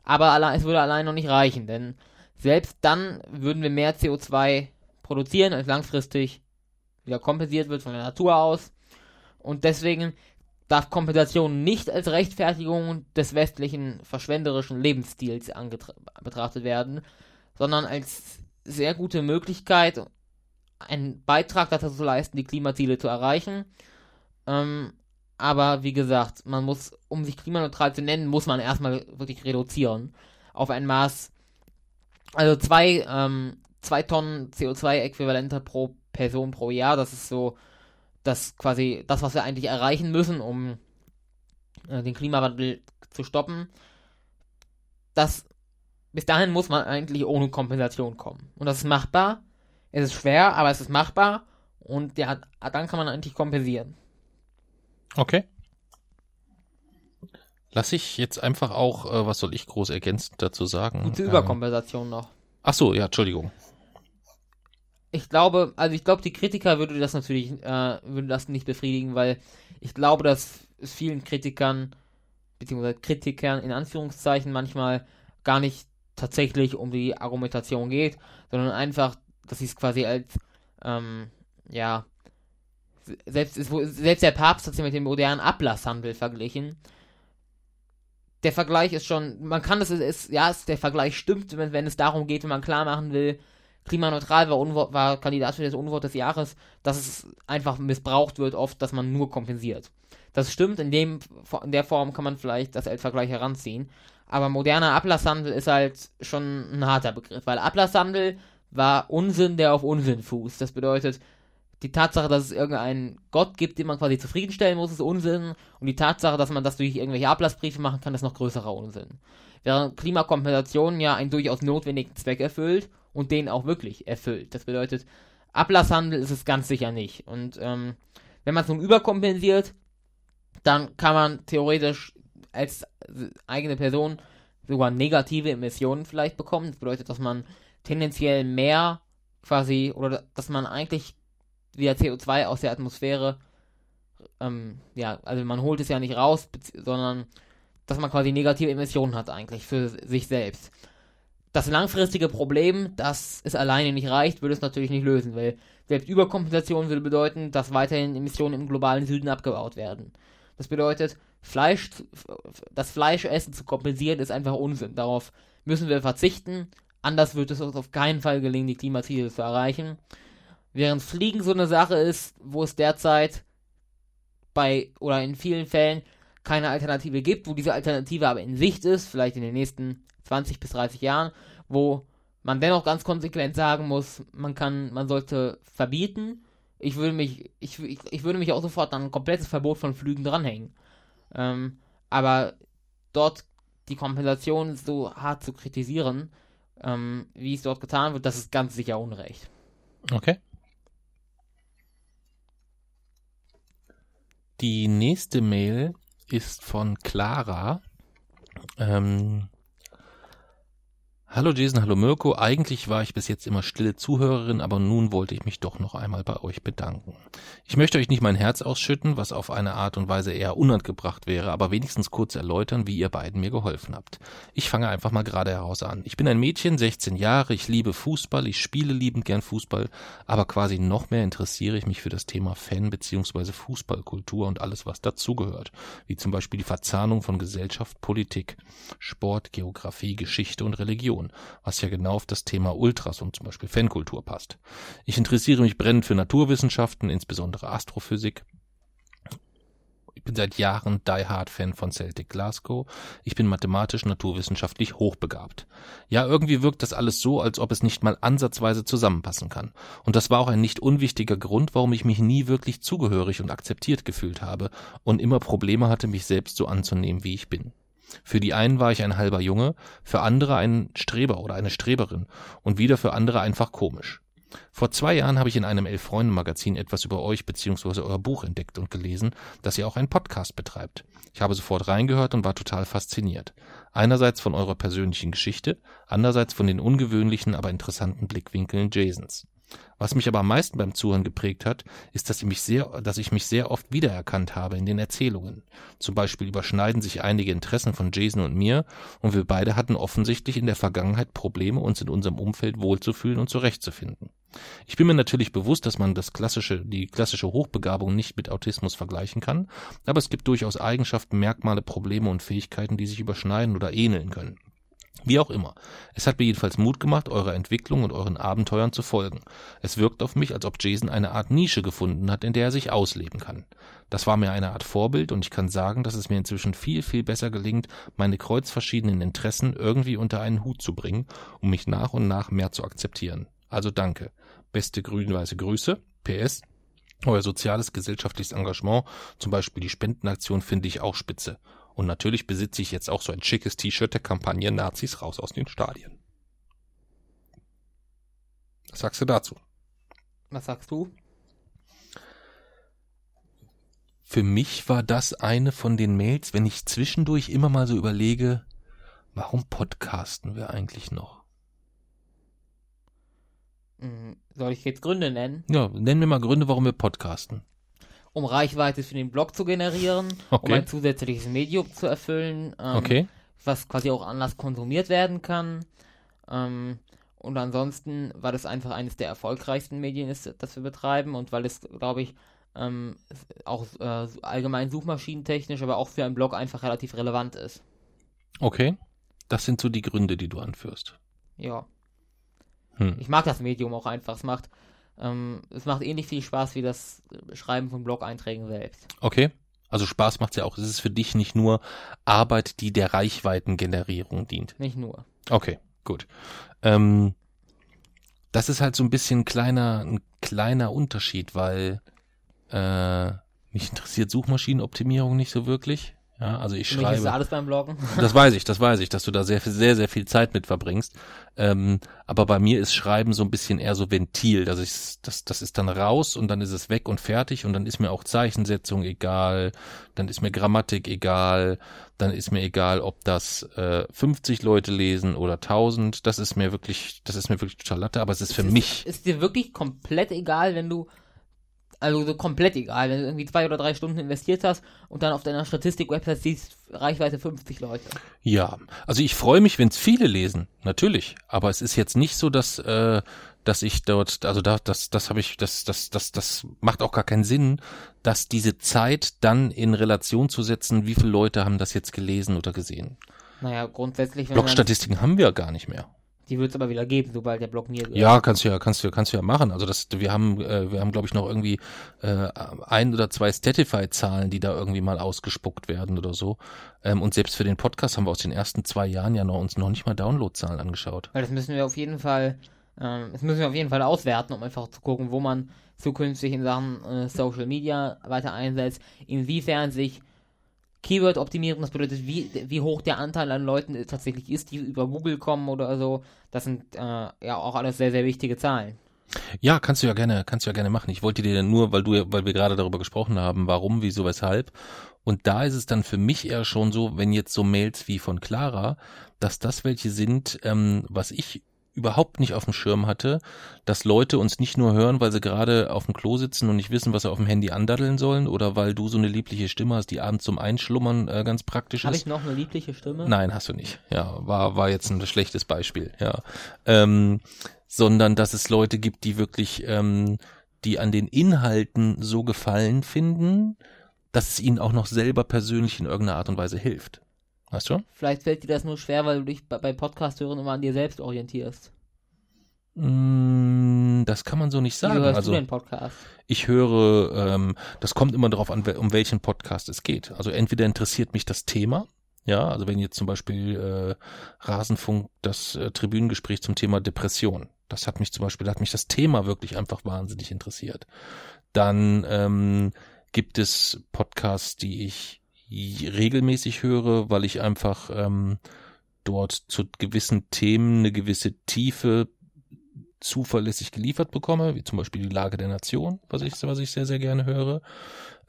[SPEAKER 2] aber es würde allein noch nicht reichen, denn selbst dann würden wir mehr CO2 produzieren, als langfristig wieder kompensiert wird von der Natur aus. Und deswegen darf Kompensation nicht als Rechtfertigung des westlichen verschwenderischen Lebensstils betrachtet werden, sondern als sehr gute Möglichkeit, einen Beitrag dazu zu leisten, die Klimaziele zu erreichen. Ähm, aber wie gesagt, man muss, um sich klimaneutral zu nennen, muss man erstmal wirklich reduzieren auf ein Maß, also zwei, ähm, zwei Tonnen CO2-Äquivalente pro Person pro Jahr. Das ist so das quasi das, was wir eigentlich erreichen müssen, um äh, den Klimawandel zu stoppen. Das bis dahin muss man eigentlich ohne Kompensation kommen. Und das ist machbar. Es ist schwer, aber es ist machbar. Und ja, dann kann man eigentlich kompensieren.
[SPEAKER 1] Okay. Lass ich jetzt einfach auch, äh, was soll ich groß ergänzend dazu sagen?
[SPEAKER 2] Gute Überkompensation ähm, noch.
[SPEAKER 1] Ach so, ja, Entschuldigung.
[SPEAKER 2] Ich glaube, also ich glaube, die Kritiker würde das natürlich, äh, würde das nicht befriedigen, weil ich glaube, dass es vielen Kritikern, beziehungsweise Kritikern in Anführungszeichen manchmal gar nicht tatsächlich um die Argumentation geht, sondern einfach, dass sie es quasi als, ähm, ja, selbst, selbst der Papst hat sie mit dem modernen Ablasshandel verglichen. Der Vergleich ist schon, man kann es, ist, ja, der Vergleich stimmt, wenn, wenn es darum geht, wenn man klar machen will, klimaneutral war, war Kandidat für das Unwort des Jahres, dass es einfach missbraucht wird, oft, dass man nur kompensiert. Das stimmt, in, dem, in der Form kann man vielleicht das als Vergleich heranziehen. Aber moderner Ablasshandel ist halt schon ein harter Begriff, weil Ablasshandel war Unsinn, der auf Unsinn fußt. Das bedeutet, die Tatsache, dass es irgendeinen Gott gibt, den man quasi zufriedenstellen muss, ist Unsinn. Und die Tatsache, dass man das durch irgendwelche Ablassbriefe machen kann, ist noch größerer Unsinn. Während Klimakompensation ja einen durchaus notwendigen Zweck erfüllt und den auch wirklich erfüllt. Das bedeutet, Ablasshandel ist es ganz sicher nicht. Und ähm, wenn man es nun überkompensiert, dann kann man theoretisch als eigene Person sogar negative Emissionen vielleicht bekommen. Das bedeutet, dass man tendenziell mehr quasi oder dass man eigentlich wieder CO2 aus der Atmosphäre, ähm, ja, also man holt es ja nicht raus, sondern dass man quasi negative Emissionen hat eigentlich für sich selbst. Das langfristige Problem, dass es alleine nicht reicht, würde es natürlich nicht lösen, weil selbst Überkompensation würde bedeuten, dass weiterhin Emissionen im globalen Süden abgebaut werden. Das bedeutet, Fleisch, das Fleischessen zu kompensieren, ist einfach Unsinn. Darauf müssen wir verzichten. Anders wird es uns auf keinen Fall gelingen, die Klimaziele zu erreichen. Während Fliegen so eine Sache ist, wo es derzeit bei oder in vielen Fällen keine Alternative gibt, wo diese Alternative aber in Sicht ist, vielleicht in den nächsten 20 bis 30 Jahren, wo man dennoch ganz konsequent sagen muss, man kann, man sollte verbieten. Ich würde mich, ich, ich, ich würde mich auch sofort an ein komplettes Verbot von Flügen dranhängen. Ähm, aber dort die Kompensation so hart zu kritisieren, ähm, wie es dort getan wird, das ist ganz sicher Unrecht.
[SPEAKER 1] Okay. Die nächste Mail ist von Clara. Ähm, Hallo Jason, hallo Mirko. Eigentlich war ich bis jetzt immer stille Zuhörerin, aber nun wollte ich mich doch noch einmal bei euch bedanken. Ich möchte euch nicht mein Herz ausschütten, was auf eine Art und Weise eher unangebracht wäre, aber wenigstens kurz erläutern, wie ihr beiden mir geholfen habt. Ich fange einfach mal gerade heraus an. Ich bin ein Mädchen, 16 Jahre, ich liebe Fußball, ich spiele liebend gern Fußball, aber quasi noch mehr interessiere ich mich für das Thema Fan- bzw. Fußballkultur und alles, was dazugehört, wie zum Beispiel die Verzahnung von Gesellschaft, Politik, Sport, Geografie, Geschichte und Religion. Religion, was ja genau auf das Thema Ultras und zum Beispiel Fankultur passt. Ich interessiere mich brennend für Naturwissenschaften, insbesondere Astrophysik. Ich bin seit Jahren Die Hard Fan von Celtic Glasgow. Ich bin mathematisch naturwissenschaftlich hochbegabt. Ja, irgendwie wirkt das alles so, als ob es nicht mal ansatzweise zusammenpassen kann. Und das war auch ein nicht unwichtiger Grund, warum ich mich nie wirklich zugehörig und akzeptiert gefühlt habe und immer Probleme hatte, mich selbst so anzunehmen, wie ich bin. Für die einen war ich ein halber Junge, für andere ein Streber oder eine Streberin und wieder für andere einfach komisch. Vor zwei Jahren habe ich in einem Elf-Freunde-Magazin etwas über euch bzw. euer Buch entdeckt und gelesen, dass ihr auch einen Podcast betreibt. Ich habe sofort reingehört und war total fasziniert. Einerseits von eurer persönlichen Geschichte, andererseits von den ungewöhnlichen, aber interessanten Blickwinkeln Jasons. Was mich aber am meisten beim Zuhören geprägt hat, ist, dass ich mich sehr, dass ich mich sehr oft wiedererkannt habe in den Erzählungen. Zum Beispiel überschneiden sich einige Interessen von Jason und mir und wir beide hatten offensichtlich in der Vergangenheit Probleme, uns in unserem Umfeld wohlzufühlen und zurechtzufinden. Ich bin mir natürlich bewusst, dass man das klassische, die klassische Hochbegabung nicht mit Autismus vergleichen kann, aber es gibt durchaus Eigenschaften, Merkmale, Probleme und Fähigkeiten, die sich überschneiden oder ähneln können. Wie auch immer. Es hat mir jedenfalls Mut gemacht, eurer Entwicklung und euren Abenteuern zu folgen. Es wirkt auf mich, als ob Jason eine Art Nische gefunden hat, in der er sich ausleben kann. Das war mir eine Art Vorbild und ich kann sagen, dass es mir inzwischen viel, viel besser gelingt, meine kreuzverschiedenen Interessen irgendwie unter einen Hut zu bringen, um mich nach und nach mehr zu akzeptieren. Also danke. Beste grün-weiße Grüße. PS. Euer soziales, gesellschaftliches Engagement, zum Beispiel die Spendenaktion, finde ich auch spitze. Und natürlich besitze ich jetzt auch so ein schickes T-Shirt der Kampagne Nazis raus aus den Stadien. Was sagst du dazu?
[SPEAKER 2] Was sagst du?
[SPEAKER 1] Für mich war das eine von den Mails, wenn ich zwischendurch immer mal so überlege, warum podcasten wir eigentlich noch?
[SPEAKER 2] Hm, soll ich jetzt Gründe nennen?
[SPEAKER 1] Ja, nennen wir mal Gründe, warum wir podcasten
[SPEAKER 2] um Reichweite für den Blog zu generieren, okay. um ein zusätzliches Medium zu erfüllen,
[SPEAKER 1] ähm, okay.
[SPEAKER 2] was quasi auch anders konsumiert werden kann. Ähm, und ansonsten, weil es einfach eines der erfolgreichsten Medien ist, das wir betreiben und weil es, glaube ich, ähm, auch äh, allgemein suchmaschinentechnisch, aber auch für einen Blog einfach relativ relevant ist.
[SPEAKER 1] Okay. Das sind so die Gründe, die du anführst.
[SPEAKER 2] Ja. Hm. Ich mag das Medium auch einfach. Es macht ähm, es macht ähnlich viel Spaß wie das Schreiben von Blog-Einträgen selbst.
[SPEAKER 1] Okay. Also Spaß macht es ja auch. Es ist für dich nicht nur Arbeit, die der Reichweitengenerierung dient.
[SPEAKER 2] Nicht nur.
[SPEAKER 1] Okay, gut. Ähm, das ist halt so ein bisschen ein kleiner, ein kleiner Unterschied, weil äh, mich interessiert Suchmaschinenoptimierung nicht so wirklich. Ja, also ich schreibe. Ist
[SPEAKER 2] alles beim Bloggen. *laughs*
[SPEAKER 1] Das weiß ich, das weiß ich, dass du da sehr, sehr, sehr viel Zeit mit verbringst. Ähm, aber bei mir ist Schreiben so ein bisschen eher so Ventil. dass ich, das, das ist dann raus und dann ist es weg und fertig und dann ist mir auch Zeichensetzung egal, dann ist mir Grammatik egal, dann ist mir egal, ob das äh, 50 Leute lesen oder 1000. Das ist mir wirklich, das ist mir wirklich total latte, aber es ist für
[SPEAKER 2] ist,
[SPEAKER 1] mich.
[SPEAKER 2] Ist dir wirklich komplett egal, wenn du also so komplett egal, wenn du irgendwie zwei oder drei Stunden investiert hast und dann auf deiner Statistik-Website siehst, Reichweite 50 Leute.
[SPEAKER 1] Ja, also ich freue mich, wenn es viele lesen, natürlich. Aber es ist jetzt nicht so, dass, äh, dass ich dort, also da, das, das habe ich, das, das, das, das macht auch gar keinen Sinn, dass diese Zeit dann in Relation zu setzen, wie viele Leute haben das jetzt gelesen oder gesehen.
[SPEAKER 2] Naja, grundsätzlich.
[SPEAKER 1] Blogstatistiken haben wir gar nicht mehr.
[SPEAKER 2] Die wird es aber wieder geben, sobald der Block mir.
[SPEAKER 1] Ja, kannst du ja, kannst du, kannst du ja machen. Also das, wir haben, äh, wir haben, glaube ich, noch irgendwie äh, ein oder zwei Statify-Zahlen, die da irgendwie mal ausgespuckt werden oder so. Ähm, und selbst für den Podcast haben wir aus den ersten zwei Jahren ja noch uns noch nicht mal Download-Zahlen angeschaut.
[SPEAKER 2] Weil das müssen wir auf jeden Fall, ähm, das müssen wir auf jeden Fall auswerten, um einfach zu gucken, wo man zukünftig in Sachen äh, Social Media weiter einsetzt, inwiefern sich Keyword-Optimierung, das bedeutet, wie, wie hoch der Anteil an Leuten tatsächlich ist, die über Google kommen oder so. Das sind äh, ja auch alles sehr, sehr wichtige Zahlen.
[SPEAKER 1] Ja, kannst du ja gerne, kannst du ja gerne machen. Ich wollte dir nur, weil du, weil wir gerade darüber gesprochen haben, warum, wieso, weshalb. Und da ist es dann für mich eher schon so, wenn jetzt so Mails wie von Clara, dass das welche sind, ähm, was ich überhaupt nicht auf dem Schirm hatte, dass Leute uns nicht nur hören, weil sie gerade auf dem Klo sitzen und nicht wissen, was sie auf dem Handy andaddeln sollen oder weil du so eine liebliche Stimme hast, die abends zum Einschlummern äh, ganz praktisch
[SPEAKER 2] Hab
[SPEAKER 1] ist.
[SPEAKER 2] Habe ich noch eine liebliche Stimme?
[SPEAKER 1] Nein, hast du nicht. Ja, war war jetzt ein schlechtes Beispiel. Ja, ähm, sondern dass es Leute gibt, die wirklich, ähm, die an den Inhalten so gefallen finden, dass es ihnen auch noch selber persönlich in irgendeiner Art und Weise hilft. Weißt du?
[SPEAKER 2] Vielleicht fällt dir das nur schwer, weil du dich bei, beim Podcast hören immer an dir selbst orientierst.
[SPEAKER 1] Mm, Das kann man so nicht
[SPEAKER 2] Wie
[SPEAKER 1] sagen.
[SPEAKER 2] hörst
[SPEAKER 1] also
[SPEAKER 2] du den Podcast?
[SPEAKER 1] ich höre, ähm, das kommt immer darauf an, um welchen Podcast es geht. Also entweder interessiert mich das Thema, ja, also wenn jetzt zum Beispiel äh, Rasenfunk das äh, Tribünengespräch zum Thema Depression, das hat mich zum Beispiel, da hat mich das Thema wirklich einfach wahnsinnig interessiert. Dann ähm, gibt es Podcasts, die ich regelmäßig höre, weil ich einfach ähm, dort zu gewissen Themen eine gewisse Tiefe zuverlässig geliefert bekomme, wie zum Beispiel die Lage der Nation, was ich, was ich sehr, sehr gerne höre.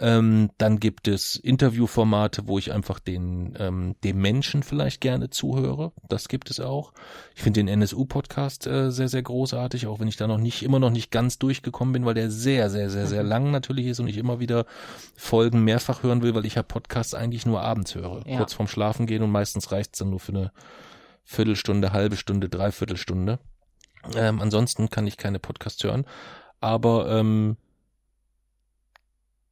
[SPEAKER 1] Ähm, dann gibt es Interviewformate, wo ich einfach den ähm, dem Menschen vielleicht gerne zuhöre. Das gibt es auch. Ich finde den NSU-Podcast äh, sehr, sehr großartig, auch wenn ich da noch nicht, immer noch nicht ganz durchgekommen bin, weil der sehr, sehr, sehr, sehr lang natürlich ist und ich immer wieder Folgen mehrfach hören will, weil ich ja Podcasts eigentlich nur abends höre,
[SPEAKER 2] Ja.
[SPEAKER 1] kurz vorm Schlafen gehen und meistens reicht es dann nur für eine Viertelstunde, halbe Stunde, Dreiviertelstunde. Ähm, ansonsten kann ich keine Podcasts hören. Aber ähm,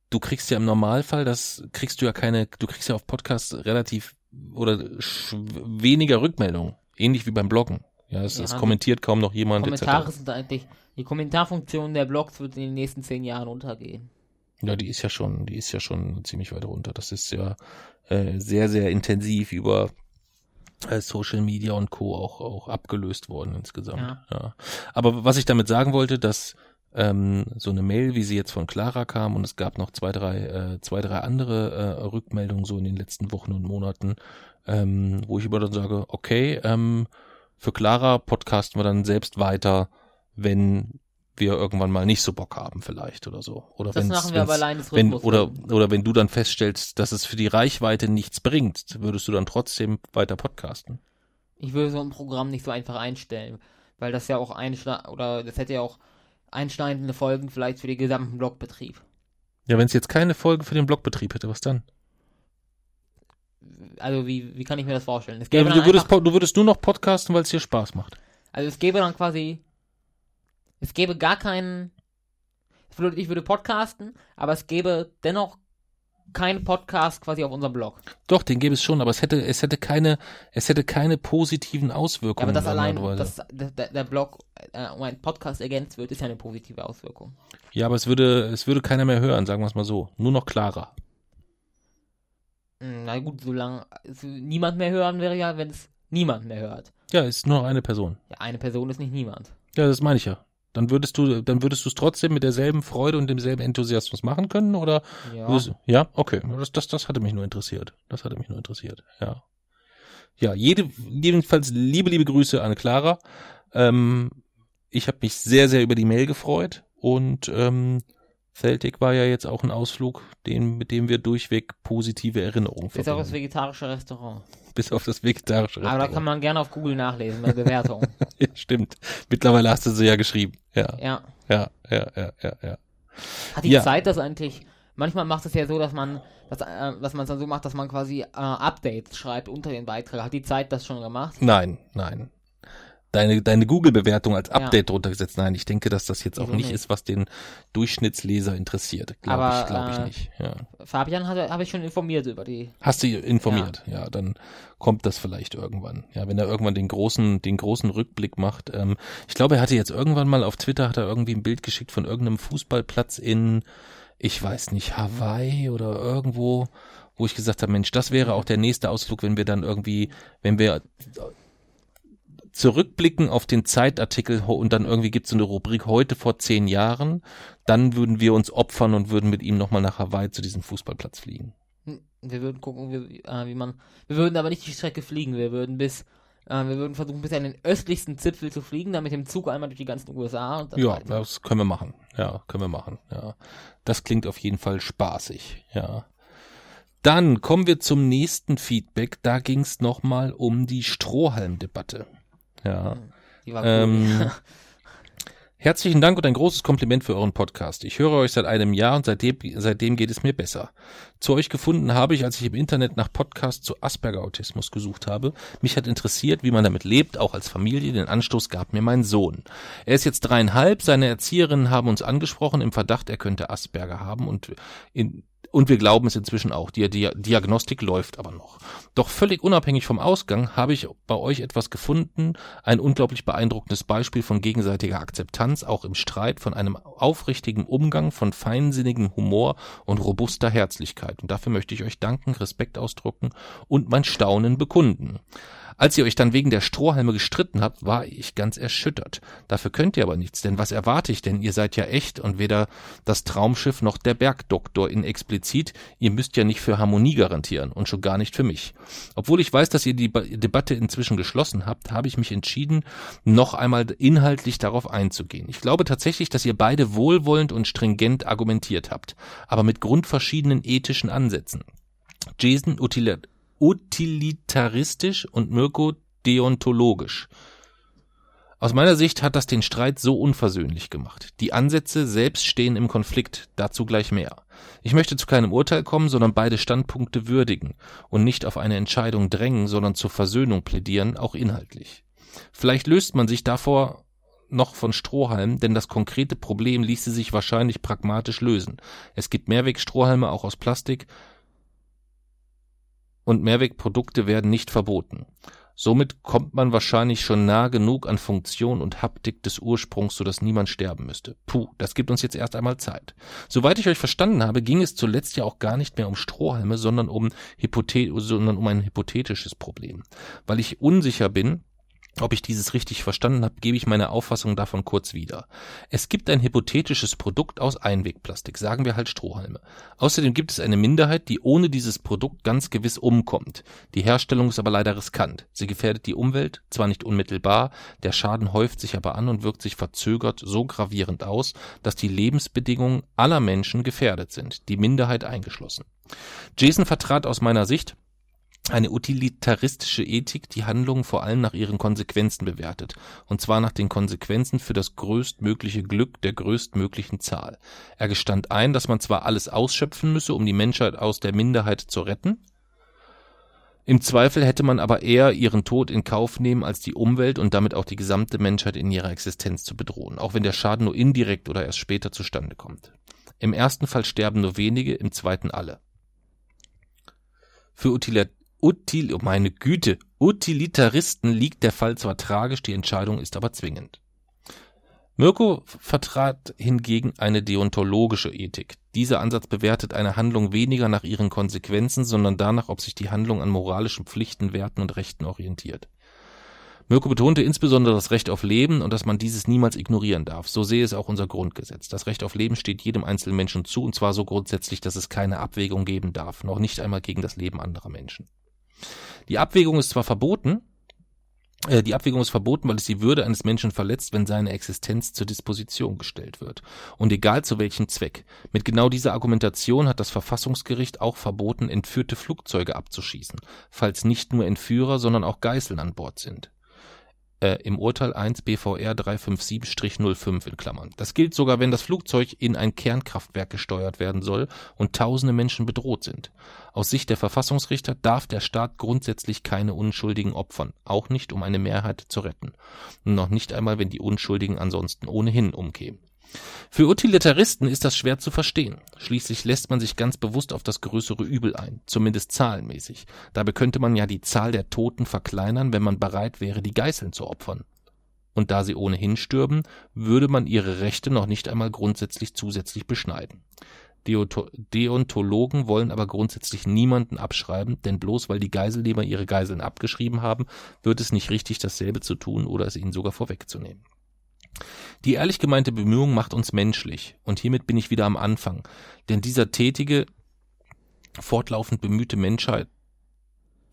[SPEAKER 1] du kriegst ja im Normalfall, das kriegst du ja keine, du kriegst ja auf Podcasts relativ oder weniger Rückmeldungen. Ähnlich wie beim Bloggen. Ja, es,
[SPEAKER 2] Ja,
[SPEAKER 1] es kommentiert kaum noch jemand.
[SPEAKER 2] Kommentare sind eigentlich, die Kommentarfunktion der Blogs wird in den nächsten zehn Jahren untergehen.
[SPEAKER 1] Ja, die ist ja schon, die ist ja schon ziemlich weit runter. Das ist ja äh, sehr, sehr intensiv über äh, Social Media und Co. auch, auch abgelöst worden insgesamt.
[SPEAKER 2] Ja.
[SPEAKER 1] Ja. Aber was ich damit sagen wollte, dass ähm, so eine Mail, wie sie jetzt von Clara kam, und es gab noch zwei, drei, äh, zwei, drei andere äh, Rückmeldungen so in den letzten Wochen und Monaten, ähm, wo ich immer dann sage, okay, ähm, für Clara podcasten wir dann selbst weiter, wenn wir irgendwann mal nicht so Bock haben vielleicht oder so. Oder
[SPEAKER 2] Das machen wir aber allein des
[SPEAKER 1] wenn, oder, oder wenn du dann feststellst, dass es für die Reichweite nichts bringt, würdest du dann trotzdem weiter podcasten?
[SPEAKER 2] Ich würde so ein Programm nicht so einfach einstellen, weil das ja auch einschneid oder das hätte ja auch einschneidende Folgen vielleicht für den gesamten Blogbetrieb.
[SPEAKER 1] Ja, wenn es jetzt keine Folge für den Blogbetrieb hätte, was dann?
[SPEAKER 2] Also wie, wie kann ich mir das vorstellen? Es
[SPEAKER 1] Ja, du, würdest,
[SPEAKER 2] einfach,
[SPEAKER 1] du würdest nur noch podcasten, weil es dir Spaß macht.
[SPEAKER 2] also es gäbe dann quasi, es gäbe gar keinen, ich würde, ich würde podcasten, aber es gäbe dennoch keinen Podcast quasi auf unserem Blog.
[SPEAKER 1] Doch, den gäbe es schon, aber es hätte, es hätte keine, es hätte keine positiven
[SPEAKER 2] Ja,
[SPEAKER 1] Auswirkungen.
[SPEAKER 2] aber das
[SPEAKER 1] in
[SPEAKER 2] allein, dass der, der Blog äh, um einen Podcast ergänzt wird, ist ja eine positive Auswirkung.
[SPEAKER 1] Ja, aber es würde, es würde keiner mehr hören, sagen wir es mal so. Nur noch Clara.
[SPEAKER 2] Hm, Na gut, solange es niemand mehr hören wäre ja, wenn es niemand mehr hört.
[SPEAKER 1] Ja, ist nur noch eine Person.
[SPEAKER 2] Ja, eine Person ist nicht niemand.
[SPEAKER 1] Ja, das meine ich ja. Dann würdest du, dann würdest du es trotzdem mit derselben Freude und demselben Enthusiasmus machen können, oder?
[SPEAKER 2] Ja.
[SPEAKER 1] würdest Ja, okay. Das, das, das hatte mich nur interessiert. Das hatte mich nur interessiert. Ja. Ja, jede, jedenfalls liebe, liebe Grüße an Clara. Ähm, ich habe mich sehr, sehr über die Mail gefreut und ähm, Celtic war ja jetzt auch ein Ausflug, den, mit dem wir durchweg positive Erinnerungen
[SPEAKER 2] Ist auch das
[SPEAKER 1] verbinden.
[SPEAKER 2] vegetarische Restaurant.
[SPEAKER 1] Bis auf das vegetarische
[SPEAKER 2] Aber da
[SPEAKER 1] Restaurant.
[SPEAKER 2] kann man gerne auf Google nachlesen, bei Bewertung. *laughs*
[SPEAKER 1] ja, stimmt. Mittlerweile hast du sie ja geschrieben. Ja,
[SPEAKER 2] ja.
[SPEAKER 1] ja, ja, ja, ja, ja.
[SPEAKER 2] Hat die
[SPEAKER 1] Ja.
[SPEAKER 2] Zeit das eigentlich? Manchmal macht es ja so, dass man, dass, äh, dass man es dann so macht, dass man quasi äh, Updates schreibt unter den Beitrag. Hat die Zeit das schon gemacht?
[SPEAKER 1] Nein, nein. Deine, deine Google-Bewertung als
[SPEAKER 2] Ja.
[SPEAKER 1] Update drunter gesetzt. Nein, ich denke, dass das jetzt auch nicht
[SPEAKER 2] nicht?
[SPEAKER 1] ist, was den Durchschnittsleser interessiert. Glaube
[SPEAKER 2] Aber,
[SPEAKER 1] ich, glaube ich
[SPEAKER 2] äh,
[SPEAKER 1] nicht. Ja.
[SPEAKER 2] Fabian habe ich schon informiert über die.
[SPEAKER 1] Hast du informiert? Ja. dann kommt das vielleicht irgendwann. Ja, wenn er irgendwann den großen, den großen Rückblick macht. Ähm, ich glaube, er hatte jetzt irgendwann mal auf Twitter hat er irgendwie ein Bild geschickt von irgendeinem Fußballplatz in, ich weiß nicht, Hawaii oder irgendwo, wo ich gesagt habe, Mensch, das wäre auch der nächste Ausflug, wenn wir dann irgendwie, wenn wir zurückblicken auf den Zeitartikel und dann irgendwie gibt es so eine Rubrik heute vor zehn Jahren, dann würden wir uns opfern und würden mit ihm nochmal nach Hawaii zu diesem Fußballplatz fliegen.
[SPEAKER 2] Hm, Wir würden gucken, wie, äh, wie man. Wir würden aber nicht die Strecke fliegen. Wir würden bis Äh, wir würden versuchen, bis an den östlichsten Zipfel zu fliegen, dann mit dem Zug einmal durch die ganzen USA.
[SPEAKER 1] Ja, das können wir machen. Ja, können wir machen. Ja, das klingt auf jeden Fall spaßig. Ja. Dann kommen wir zum nächsten Feedback. Da ging es nochmal um die Strohhalmdebatte. Ja. Die war cool. Ähm, *laughs* Herzlichen Dank und ein großes Kompliment für euren Podcast. Ich höre euch seit einem Jahr und seitdem, seitdem geht es mir besser. Zu euch gefunden habe ich, als ich im Internet nach Podcasts zu Asperger-Autismus gesucht habe. Mich hat interessiert, wie man damit lebt, auch als Familie. Den Anstoß gab mir mein Sohn. Er ist jetzt dreieinhalb. Seine Erzieherinnen haben uns angesprochen im Verdacht, er könnte Asperger haben und in, und wir glauben es inzwischen auch. Die, die Diagnostik läuft aber noch. Doch völlig unabhängig vom Ausgang habe ich bei euch etwas gefunden, ein unglaublich beeindruckendes Beispiel von gegenseitiger Akzeptanz, auch im Streit, von einem aufrichtigen Umgang, von feinsinnigem Humor und robuster Herzlichkeit. Und dafür möchte ich euch danken, Respekt ausdrücken und mein Staunen bekunden. Als ihr euch dann wegen der Strohhalme gestritten habt, war ich ganz erschüttert. Dafür könnt ihr aber nichts, denn was erwarte ich denn? Ihr seid ja echt und weder das Traumschiff noch der Bergdoktor in explizit. Ihr müsst ja nicht für Harmonie garantieren und schon gar nicht für mich. Obwohl ich weiß, dass ihr die Debatte inzwischen geschlossen habt, habe ich mich entschieden, noch einmal inhaltlich darauf einzugehen. Ich glaube tatsächlich, dass ihr beide wohlwollend und stringent argumentiert habt, aber mit grundverschiedenen ethischen Ansätzen. Jason utilitaristisch und Mirko deontologisch. Aus meiner Sicht hat das den Streit so unversöhnlich gemacht. Die Ansätze selbst stehen im Konflikt, dazu gleich mehr. Ich möchte zu keinem Urteil kommen, sondern beide Standpunkte würdigen und nicht auf eine Entscheidung drängen, sondern zur Versöhnung plädieren, auch inhaltlich. Vielleicht löst man sich davor noch von Strohhalmen, denn das konkrete Problem ließe sich wahrscheinlich pragmatisch lösen. Es gibt Mehrwegstrohhalme auch aus Plastik, und Mehrwegprodukte werden nicht verboten. Somit kommt man wahrscheinlich schon nah genug an Funktion und Haptik des Ursprungs, so dass niemand sterben müsste. Puh, das gibt uns jetzt erst einmal Zeit. Soweit ich euch verstanden habe, ging es zuletzt ja auch gar nicht mehr um Strohhalme, sondern um, Hypothe sondern um ein hypothetisches Problem. Weil ich unsicher bin, ob ich dieses richtig verstanden habe, gebe ich meine Auffassung davon kurz wieder. Es gibt ein hypothetisches Produkt aus Einwegplastik, sagen wir halt Strohhalme. Außerdem gibt es eine Minderheit, die ohne dieses Produkt ganz gewiss umkommt. Die Herstellung ist aber leider riskant. Sie gefährdet die Umwelt, zwar nicht unmittelbar, der Schaden häuft sich aber an und wirkt sich verzögert so gravierend aus, dass die Lebensbedingungen aller Menschen gefährdet sind, die Minderheit eingeschlossen. Jason vertrat aus meiner Sicht eine utilitaristische Ethik, die Handlungen vor allem nach ihren Konsequenzen bewertet, und zwar nach den Konsequenzen für das größtmögliche Glück der größtmöglichen Zahl. Er gestand ein, dass man zwar alles ausschöpfen müsse, um die Menschheit aus der Minderheit zu retten, im Zweifel hätte man aber eher ihren Tod in Kauf nehmen, als die Umwelt und damit auch die gesamte Menschheit in ihrer Existenz zu bedrohen, auch wenn der Schaden nur indirekt oder erst später zustande kommt. Im ersten Fall sterben nur wenige, im zweiten alle. Für Util, oh meine Güte, Utilitaristen liegt der Fall zwar tragisch, die Entscheidung ist aber zwingend. Mirko vertrat hingegen eine deontologische Ethik. Dieser Ansatz bewertet eine Handlung weniger nach ihren Konsequenzen, sondern danach, ob sich die Handlung an moralischen Pflichten, Werten und Rechten orientiert. Mirko betonte insbesondere das Recht auf Leben und dass man dieses niemals ignorieren darf. So sehe es auch unser Grundgesetz. Das Recht auf Leben steht jedem einzelnen Menschen zu und zwar so grundsätzlich, dass es keine Abwägung geben darf, noch nicht einmal gegen das Leben anderer Menschen. Die Abwägung ist zwar verboten, äh, die Abwägung ist verboten, weil es die Würde eines Menschen verletzt, wenn seine Existenz zur Disposition gestellt wird. Und egal zu welchem Zweck. Mit genau dieser Argumentation hat das Verfassungsgericht auch verboten, entführte Flugzeuge abzuschießen, falls nicht nur Entführer, sondern auch Geiseln an Bord sind äh, im Urteil 1 BVR 357-05 in Klammern. Das gilt sogar, wenn das Flugzeug in ein Kernkraftwerk gesteuert werden soll und tausende Menschen bedroht sind. Aus Sicht der Verfassungsrichter darf der Staat grundsätzlich keine unschuldigen opfern, auch nicht um eine Mehrheit zu retten. Noch nicht einmal, wenn die Unschuldigen ansonsten ohnehin umkämen. Für Utilitaristen ist das schwer zu verstehen. Schließlich lässt man sich ganz bewusst auf das größere Übel ein, zumindest zahlenmäßig. Dabei könnte man ja die Zahl der Toten verkleinern, wenn man bereit wäre, die Geißeln zu opfern. Und da sie ohnehin stürben, würde man ihre Rechte noch nicht einmal grundsätzlich zusätzlich beschneiden. Deontologen wollen aber grundsätzlich niemanden abschreiben, denn bloß weil die Geiselnehmer ihre Geiseln abgeschrieben haben, wird es nicht richtig, dasselbe zu tun oder es ihnen sogar vorwegzunehmen. Die ehrlich gemeinte Bemühung macht uns menschlich. Und hiermit bin ich wieder am Anfang. Denn dieser tätige, fortlaufend bemühte Menschheit,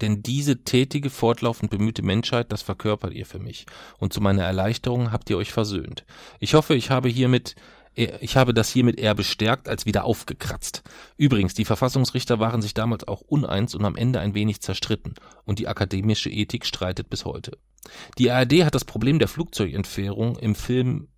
[SPEAKER 1] denn diese tätige, fortlaufend bemühte Menschheit, das verkörpert ihr für mich. Und zu meiner Erleichterung habt ihr euch versöhnt. Ich hoffe, ich habe hiermit ich habe das hiermit eher bestärkt als wieder aufgekratzt. Übrigens, die Verfassungsrichter waren sich damals auch uneins und am Ende ein wenig zerstritten, und die akademische Ethik streitet bis heute. Die ARD hat das Problem der Flugzeugentfernung im Film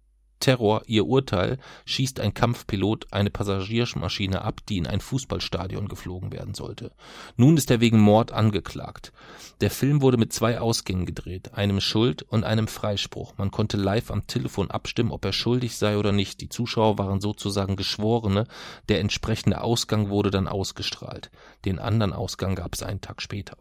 [SPEAKER 1] Terror ihr Urteil schießt ein Kampfpilot eine Passagiermaschine ab, die in ein Fußballstadion geflogen werden sollte. Nun ist er wegen Mord angeklagt. Der Film wurde mit zwei Ausgängen gedreht, einem Schuld und einem Freispruch. Man konnte live am Telefon abstimmen, ob er schuldig sei oder nicht. Die Zuschauer waren sozusagen Geschworene. Der entsprechende Ausgang wurde dann ausgestrahlt. Den anderen Ausgang gab es einen Tag später.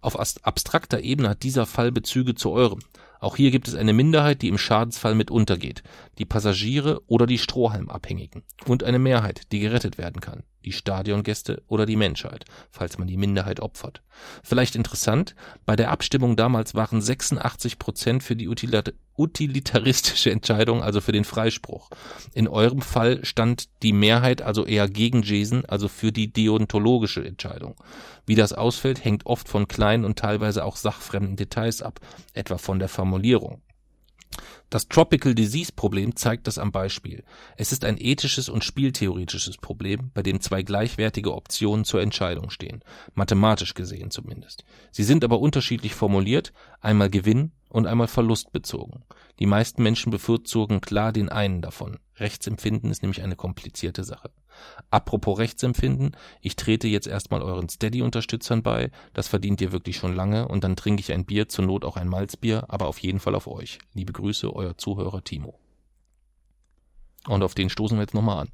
[SPEAKER 1] Auf abstrakter Ebene hat dieser Fall Bezüge zu eurem. Auch hier gibt es eine Minderheit, die im Schadensfall mit untergeht, die Passagiere oder die Strohhalmabhängigen, und eine Mehrheit, die gerettet werden kann, die Stadiongäste oder die Menschheit, falls man die Minderheit opfert. Vielleicht interessant, bei der Abstimmung damals waren 86 Prozent für die utilitaristische Entscheidung, also für den Freispruch. In eurem Fall stand die Mehrheit also eher gegen Jason, also für die deontologische Entscheidung. Wie das ausfällt, hängt oft von kleinen und teilweise auch sachfremden Details ab, etwa von der Formulierung. Das Tropical Disease Problem zeigt das am Beispiel. Es ist ein ethisches und spieltheoretisches Problem, bei dem zwei gleichwertige Optionen zur Entscheidung stehen, mathematisch gesehen zumindest. Sie sind aber unterschiedlich formuliert, einmal Gewinn und einmal verlustbezogen. Die meisten Menschen bevorzugen klar den einen davon. Rechtsempfinden ist nämlich eine komplizierte Sache. Apropos Rechtsempfinden, ich trete jetzt erstmal euren Steady-Unterstützern bei, das verdient ihr wirklich schon lange, und dann trinke ich ein Bier, zur Not auch ein Malzbier, aber auf jeden Fall auf euch. Liebe Grüße, euer Zuhörer Timo. Und auf den stoßen wir jetzt nochmal an.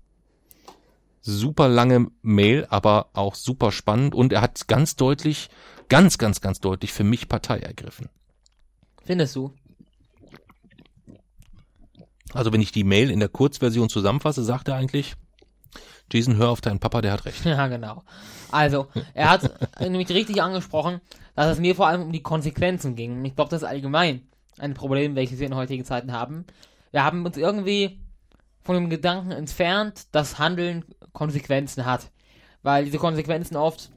[SPEAKER 1] Super lange Mail, aber auch super spannend und er hat ganz deutlich, ganz, ganz, ganz deutlich für mich Partei ergriffen.
[SPEAKER 2] Findest du?
[SPEAKER 1] Also wenn ich die Mail in der Kurzversion zusammenfasse, sagt er eigentlich, Jason, hör auf deinen Papa, der hat recht. *laughs*
[SPEAKER 2] Ja, genau. Also, er hat nämlich richtig angesprochen, dass es mir vor allem um die Konsequenzen ging. Und ich glaube, das ist allgemein ein Problem, welches wir in heutigen Zeiten haben. Wir haben uns irgendwie von dem Gedanken entfernt, dass Handeln Konsequenzen hat. Weil diese Konsequenzen oft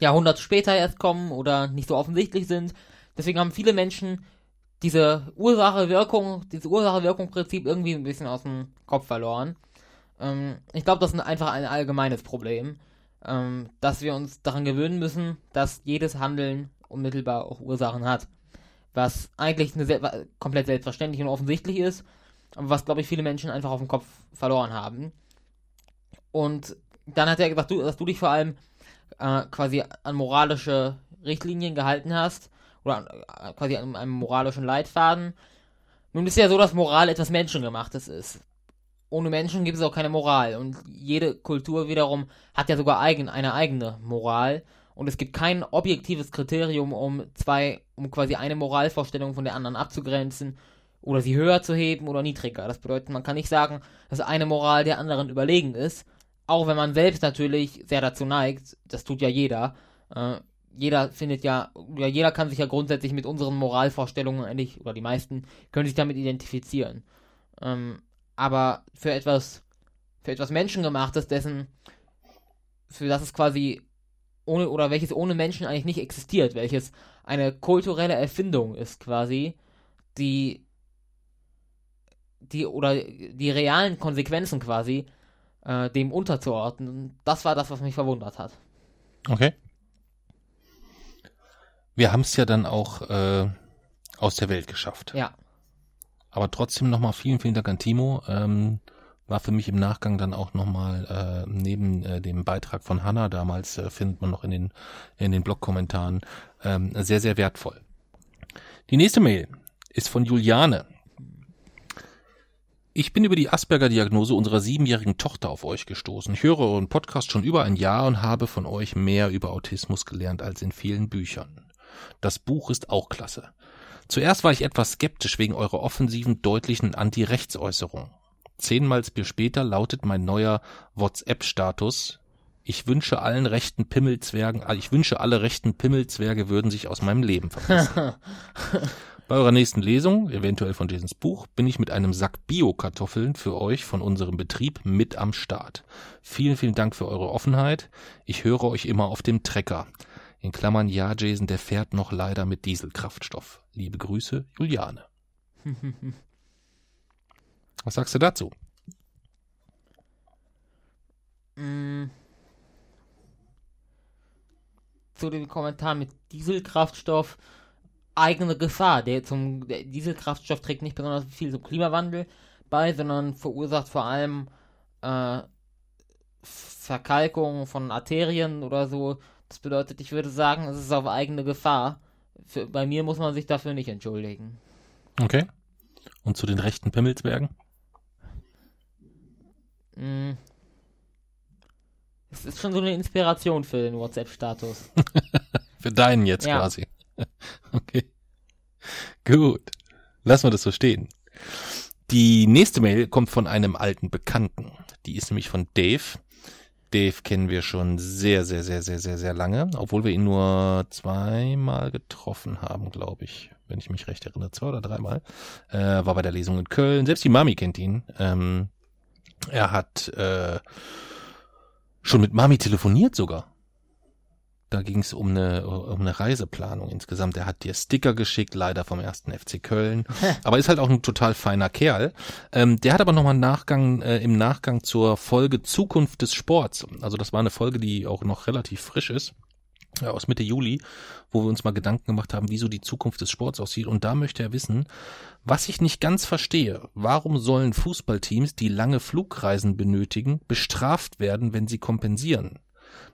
[SPEAKER 2] Jahrhunderte später erst kommen oder nicht so offensichtlich sind. Deswegen haben viele Menschen diese Ursache-Wirkung, dieses Ursache-Wirkung-Prinzip irgendwie ein bisschen aus dem Kopf verloren. Ähm, ich glaube, das ist einfach ein allgemeines Problem, ähm, dass wir uns daran gewöhnen müssen, dass jedes Handeln unmittelbar auch Ursachen hat. Was eigentlich eine sehr, komplett selbstverständlich und offensichtlich ist, aber was, glaube ich, viele Menschen einfach auf dem Kopf verloren haben. Und dann hat er gesagt, du, dass du dich vor allem äh, quasi an moralische Richtlinien gehalten hast oder äh, quasi an einem moralischen Leitfaden. Nun ist ja so, dass Moral etwas Menschengemachtes ist. Ohne Menschen gibt es auch keine Moral. Und jede Kultur wiederum hat ja sogar eigen, eine eigene Moral. Und es gibt kein objektives Kriterium, um zwei, um quasi eine Moralvorstellung von der anderen abzugrenzen oder sie höher zu heben oder niedriger. Das bedeutet, man kann nicht sagen, dass eine Moral der anderen überlegen ist, auch wenn man selbst natürlich sehr dazu neigt, das tut ja jeder, äh, jeder findet ja, ja, jeder kann sich ja grundsätzlich mit unseren Moralvorstellungen eigentlich, oder die meisten, können sich damit identifizieren. Ähm, aber für etwas, für etwas Menschengemachtes, dessen, für das es quasi ohne, oder welches ohne Menschen eigentlich nicht existiert, welches eine kulturelle Erfindung ist quasi, die, die, oder die realen Konsequenzen quasi, äh, dem unterzuordnen. Das war das, was mich verwundert hat.
[SPEAKER 1] Okay. Wir haben es ja dann auch äh, aus der Welt geschafft.
[SPEAKER 2] Ja.
[SPEAKER 1] Aber trotzdem nochmal vielen, vielen Dank an Timo. Ähm, war für mich im Nachgang dann auch nochmal äh, neben äh, dem Beitrag von Hanna damals, äh, findet man noch in den, in den Blog-Kommentaren, ähm, sehr, sehr wertvoll. Die nächste Mail ist von Juliane. Ich bin über die Asperger-Diagnose unserer siebenjährigen Tochter auf euch gestoßen. Ich höre euren Podcast schon über ein Jahr und habe von euch mehr über Autismus gelernt als in vielen Büchern. Das Buch ist auch klasse. Zuerst war ich etwas skeptisch wegen eurer offensiven, deutlichen Anti-Rechtsäußerung. Zehnmal Bier später lautet mein neuer WhatsApp-Status, ich wünsche allen rechten Pimmelzwergen, äh, ich wünsche alle rechten Pimmelzwerge würden sich aus meinem Leben verpissen. *laughs* Bei eurer nächsten Lesung, eventuell von Jasons Buch, bin ich mit einem Sack Bio-Kartoffeln für euch von unserem Betrieb mit am Start. Vielen, vielen Dank für eure Offenheit. Ich höre euch immer auf dem Trecker. In Klammern, ja, Jason, der fährt noch leider mit Dieselkraftstoff. Liebe Grüße, Juliane. *laughs* Was sagst du dazu?
[SPEAKER 2] Mm. Zu dem Kommentar mit Dieselkraftstoff eigene Gefahr. Der zum der Dieselkraftstoff trägt nicht besonders viel zum Klimawandel bei, sondern verursacht vor allem äh, Verkalkung von Arterien oder so. Das bedeutet, ich würde sagen, es ist auf eigene Gefahr. Für, bei mir muss man sich dafür nicht entschuldigen.
[SPEAKER 1] Okay. Und zu den rechten Pimmelsbergen?
[SPEAKER 2] Mm. Es ist schon so eine Inspiration für den WhatsApp-Status. *laughs*
[SPEAKER 1] für deinen jetzt ja. quasi. *laughs* okay. Gut. Lassen wir das so stehen. Die nächste Mail kommt von einem alten Bekannten. Die ist nämlich von Dave. Dave kennen wir schon sehr, sehr, sehr, sehr, sehr, sehr lange, obwohl wir ihn nur zweimal getroffen haben, glaube ich, wenn ich mich recht erinnere, zwei oder dreimal. Äh, war bei der Lesung in Köln. Selbst die Mami kennt ihn. Ähm, er hat äh, schon mit Mami telefoniert sogar. Da ging es um eine, um eine Reiseplanung insgesamt. Er hat dir Sticker geschickt, leider vom ersten FC Köln. aber ist halt auch ein total feiner Kerl. Ähm, der hat aber nochmal Nachgang, äh, im Nachgang zur Folge Zukunft des Sports. Also das war eine Folge, die auch noch relativ frisch ist. Ja, aus Mitte Juli, wo wir uns mal Gedanken gemacht haben, wieso die Zukunft des Sports aussieht. Und da möchte er wissen, was ich nicht ganz verstehe. Warum sollen Fußballteams, die lange Flugreisen benötigen, bestraft werden, wenn sie kompensieren?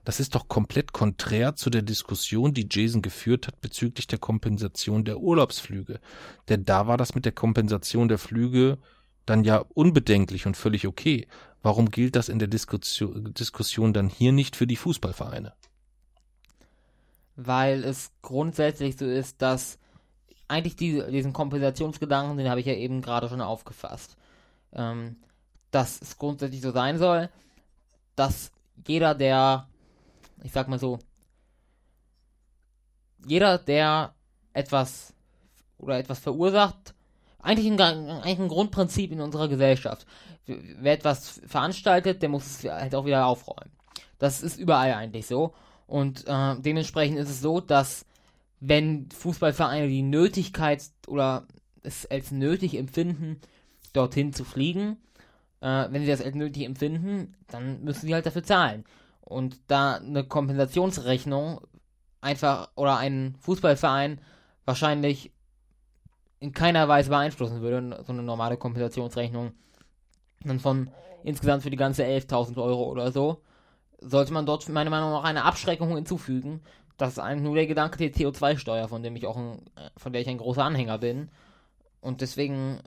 [SPEAKER 1] Das ist doch komplett konträr zu der Diskussion, die Jason geführt hat bezüglich der Kompensation der Urlaubsflüge. Denn da war das mit der Kompensation der Flüge dann ja unbedenklich und völlig okay. Warum gilt das in der Diskussion, Diskussion dann hier nicht für die Fußballvereine?
[SPEAKER 2] Weil es grundsätzlich so ist, dass eigentlich die, diesen Kompensationsgedanken, den habe ich ja eben gerade schon aufgefasst, ähm, dass es grundsätzlich so sein soll, dass jeder, der ich sag mal so, jeder, der etwas oder etwas verursacht, eigentlich ein, eigentlich ein Grundprinzip in unserer Gesellschaft. Wer etwas veranstaltet, der muss es halt auch wieder aufräumen. Das ist überall eigentlich so. Und äh, dementsprechend ist es so, dass wenn Fußballvereine die Nötigkeit oder es als nötig empfinden, dorthin zu fliegen, äh, wenn sie das als nötig empfinden, dann müssen sie halt dafür zahlen und da eine Kompensationsrechnung einfach oder einen Fußballverein wahrscheinlich in keiner Weise beeinflussen würde, so eine normale Kompensationsrechnung dann von insgesamt für die ganze 11.000 Euro oder so, sollte man dort meiner Meinung nach eine Abschreckung hinzufügen. Das ist eigentlich nur der Gedanke der CO2-Steuer, von dem ich auch ein, von der ich ein großer Anhänger bin. Und deswegen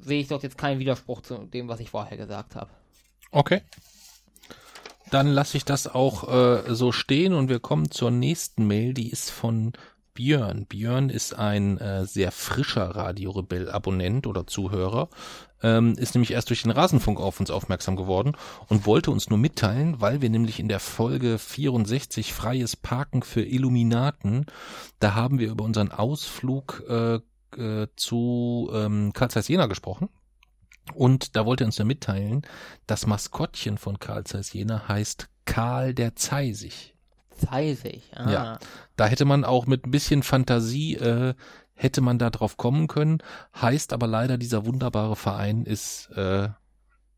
[SPEAKER 2] sehe ich dort jetzt keinen Widerspruch zu dem, was ich vorher gesagt habe.
[SPEAKER 1] Okay dann lasse ich das auch äh, so stehen und wir kommen zur nächsten Mail, die ist von Björn. Björn ist ein äh, sehr frischer Radio Rebell Abonnent oder Zuhörer, ähm, ist nämlich erst durch den Rasenfunk auf uns aufmerksam geworden und wollte uns nur mitteilen, weil wir nämlich in der Folge 64 freies Parken für Illuminaten, da haben wir über unseren Ausflug äh, äh, zu ähm, Karl Jena gesprochen und da wollte er uns ja mitteilen, das Maskottchen von Karl Zeiss Jena heißt Karl der Zeisig.
[SPEAKER 2] Zeisig, ah.
[SPEAKER 1] Ja, da hätte man auch mit ein bisschen Fantasie, äh, hätte man da drauf kommen können. Heißt aber leider, dieser wunderbare Verein ist äh,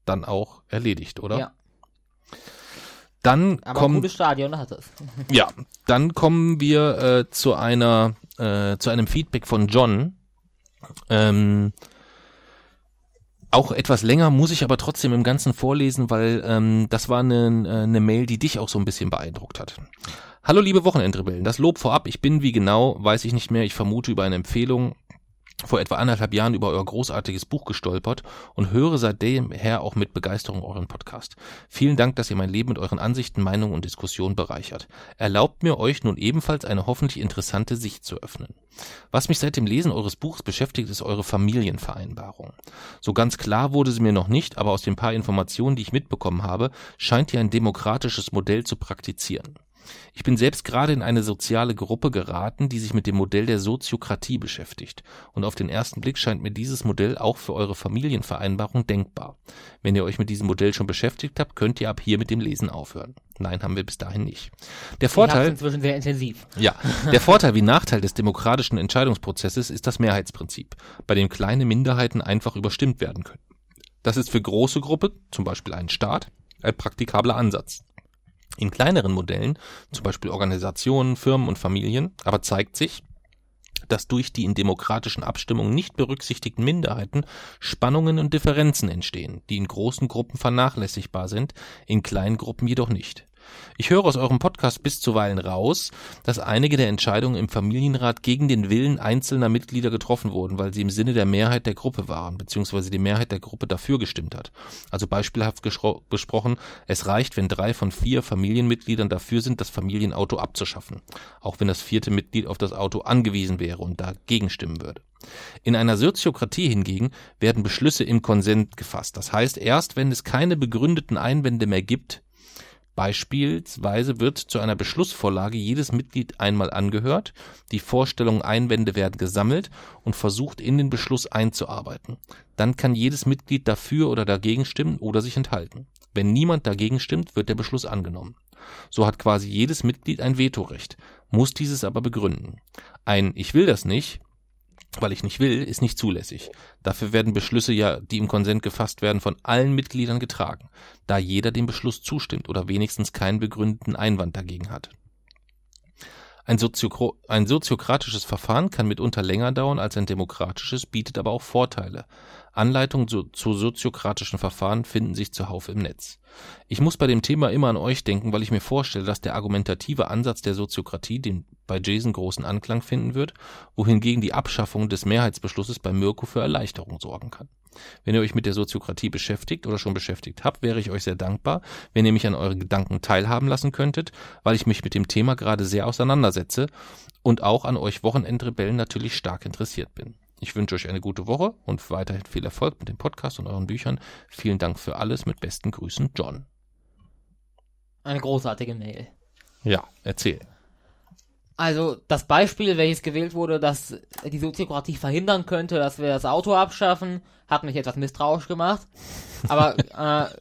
[SPEAKER 1] dann auch erledigt, oder? Ja. Dann
[SPEAKER 2] aber
[SPEAKER 1] kommen,
[SPEAKER 2] gutes Stadion hat es. *laughs*
[SPEAKER 1] ja, dann kommen wir äh, zu einer, äh, zu einem Feedback von John. Ähm, auch etwas länger, muss ich aber trotzdem im Ganzen vorlesen, weil ähm, das war eine, eine Mail, die dich auch so ein bisschen beeindruckt hat. Hallo liebe Wochenendrebellen, das Lob vorab, ich bin wie genau, weiß ich nicht mehr, ich vermute über eine Empfehlung vor etwa anderthalb Jahren über euer großartiges Buch gestolpert und höre seitdem her auch mit Begeisterung euren Podcast. Vielen Dank, dass ihr mein Leben mit euren Ansichten, Meinungen und Diskussionen bereichert. Erlaubt mir euch nun ebenfalls eine hoffentlich interessante Sicht zu öffnen. Was mich seit dem Lesen eures Buchs beschäftigt, ist eure Familienvereinbarung. So ganz klar wurde sie mir noch nicht, aber aus den paar Informationen, die ich mitbekommen habe, scheint ihr ein demokratisches Modell zu praktizieren. Ich bin selbst gerade in eine soziale Gruppe geraten, die sich mit dem Modell der Soziokratie beschäftigt. Und auf den ersten Blick scheint mir dieses Modell auch für eure Familienvereinbarung denkbar. Wenn ihr euch mit diesem Modell schon beschäftigt habt, könnt ihr ab hier mit dem Lesen aufhören. Nein, haben wir bis dahin nicht. Der Vorteil,
[SPEAKER 2] inzwischen sehr intensiv.
[SPEAKER 1] Ja, der Vorteil wie Nachteil des demokratischen Entscheidungsprozesses ist das Mehrheitsprinzip, bei dem kleine Minderheiten einfach überstimmt werden können. Das ist für große Gruppe, zum Beispiel einen Staat, ein praktikabler Ansatz. In kleineren Modellen, zum Beispiel Organisationen, Firmen und Familien, aber zeigt sich, dass durch die in demokratischen Abstimmungen nicht berücksichtigten Minderheiten Spannungen und Differenzen entstehen, die in großen Gruppen vernachlässigbar sind, in kleinen Gruppen jedoch nicht. Ich höre aus eurem Podcast bis zuweilen raus, dass einige der Entscheidungen im Familienrat gegen den Willen einzelner Mitglieder getroffen wurden, weil sie im Sinne der Mehrheit der Gruppe waren, beziehungsweise die Mehrheit der Gruppe dafür gestimmt hat. Also beispielhaft gesprochen, es reicht, wenn drei von vier Familienmitgliedern dafür sind, das Familienauto abzuschaffen, auch wenn das vierte Mitglied auf das Auto angewiesen wäre und dagegen stimmen würde. In einer Soziokratie hingegen werden Beschlüsse im Konsent gefasst. Das heißt, erst wenn es keine begründeten Einwände mehr gibt, Beispielsweise wird zu einer Beschlussvorlage jedes Mitglied einmal angehört, die Vorstellungen, Einwände werden gesammelt und versucht in den Beschluss einzuarbeiten. Dann kann jedes Mitglied dafür oder dagegen stimmen oder sich enthalten. Wenn niemand dagegen stimmt, wird der Beschluss angenommen. So hat quasi jedes Mitglied ein Vetorecht, muss dieses aber begründen. Ein Ich will das nicht weil ich nicht will, ist nicht zulässig. Dafür werden Beschlüsse ja, die im Konsent gefasst werden, von allen Mitgliedern getragen, da jeder dem Beschluss zustimmt oder wenigstens keinen begründeten Einwand dagegen hat. Ein, Soziokro ein soziokratisches Verfahren kann mitunter länger dauern als ein demokratisches, bietet aber auch Vorteile. Anleitungen zu, zu soziokratischen Verfahren finden sich zuhauf im Netz. Ich muss bei dem Thema immer an euch denken, weil ich mir vorstelle, dass der argumentative Ansatz der Soziokratie den bei Jason großen Anklang finden wird, wohingegen die Abschaffung des Mehrheitsbeschlusses bei Mirko für Erleichterung sorgen kann. Wenn ihr euch mit der Soziokratie beschäftigt oder schon beschäftigt habt, wäre ich euch sehr dankbar, wenn ihr mich an euren Gedanken teilhaben lassen könntet, weil ich mich mit dem Thema gerade sehr auseinandersetze und auch an euch Wochenendrebellen natürlich stark interessiert bin. Ich wünsche euch eine gute Woche und weiterhin viel Erfolg mit dem Podcast und euren Büchern. Vielen Dank für alles. Mit besten Grüßen, John.
[SPEAKER 2] Eine großartige Mail.
[SPEAKER 1] Ja, erzähl.
[SPEAKER 2] Also das Beispiel, welches gewählt wurde, dass die Soziokratie verhindern könnte, dass wir das Auto abschaffen, hat mich etwas misstrauisch gemacht. Aber *laughs* äh,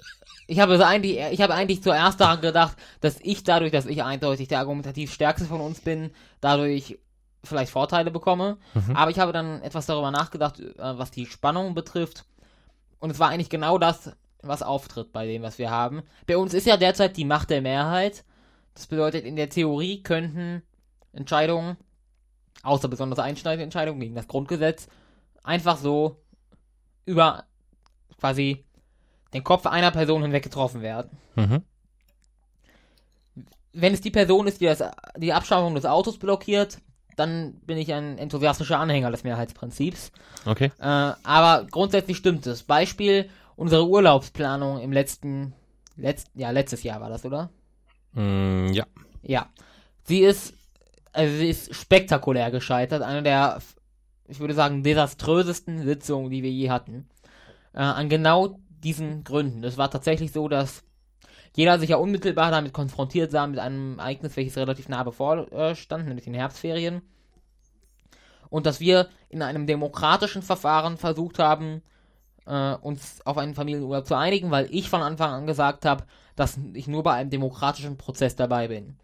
[SPEAKER 2] ich habe eigentlich, ich habe eigentlich zuerst daran gedacht, dass ich dadurch, dass ich eindeutig der argumentativ stärkste von uns bin, dadurch vielleicht Vorteile bekomme. Mhm. Aber ich habe dann etwas darüber nachgedacht, äh, was die Spannung betrifft. Und es war eigentlich genau das, was auftritt bei dem, was wir haben. Bei uns ist ja derzeit die Macht der Mehrheit. Das bedeutet, in der Theorie könnten Entscheidungen, außer besonders einschneidende Entscheidungen gegen das Grundgesetz, einfach so über quasi den Kopf einer Person hinweg getroffen werden. Mhm. Wenn es die Person ist, die das, die Abschaffung des Autos blockiert, dann bin ich ein enthusiastischer Anhänger des Mehrheitsprinzips.
[SPEAKER 1] Okay.
[SPEAKER 2] Äh, aber grundsätzlich stimmt es. Beispiel, unsere Urlaubsplanung im letzten, letzt, ja, letztes Jahr war das, oder?
[SPEAKER 1] Mm, ja.
[SPEAKER 2] Ja. Sie ist, also sie ist spektakulär gescheitert. Eine der, ich würde sagen, desaströsesten Sitzungen, die wir je hatten. Äh, an genau diesen Gründen. Es war tatsächlich so, dass jeder sich ja unmittelbar damit konfrontiert sah mit einem Ereignis, welches relativ nah bevorstand, nämlich den Herbstferien. Und dass wir in einem demokratischen Verfahren versucht haben, äh, uns auf einen Familienurlaub zu einigen, weil ich von Anfang an gesagt habe, dass ich nur bei einem demokratischen Prozess dabei bin.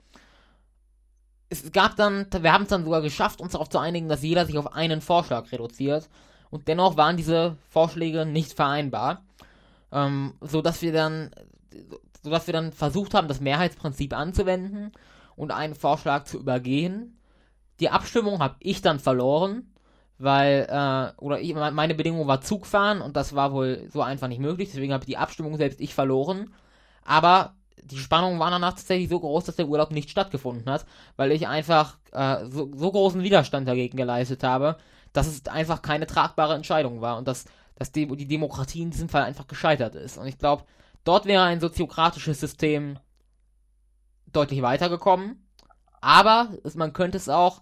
[SPEAKER 2] Es gab dann, wir haben es dann sogar geschafft, uns darauf zu einigen, dass jeder sich auf einen Vorschlag reduziert. Und dennoch waren diese Vorschläge nicht vereinbar. Ähm, so dass wir dann sodass wir dann versucht haben, das Mehrheitsprinzip anzuwenden und einen Vorschlag zu übergehen. Die Abstimmung habe ich dann verloren, weil, äh, oder ich, meine Bedingung war Zugfahren und das war wohl so einfach nicht möglich, deswegen habe ich die Abstimmung selbst ich verloren. Aber die Spannung war danach tatsächlich so groß, dass der Urlaub nicht stattgefunden hat, weil ich einfach äh, so, so großen Widerstand dagegen geleistet habe, dass es einfach keine tragbare Entscheidung war und dass, dass die, die Demokratie in diesem Fall einfach gescheitert ist. Und ich glaube, Dort wäre ein soziokratisches System deutlich weitergekommen. Aber man könnte es auch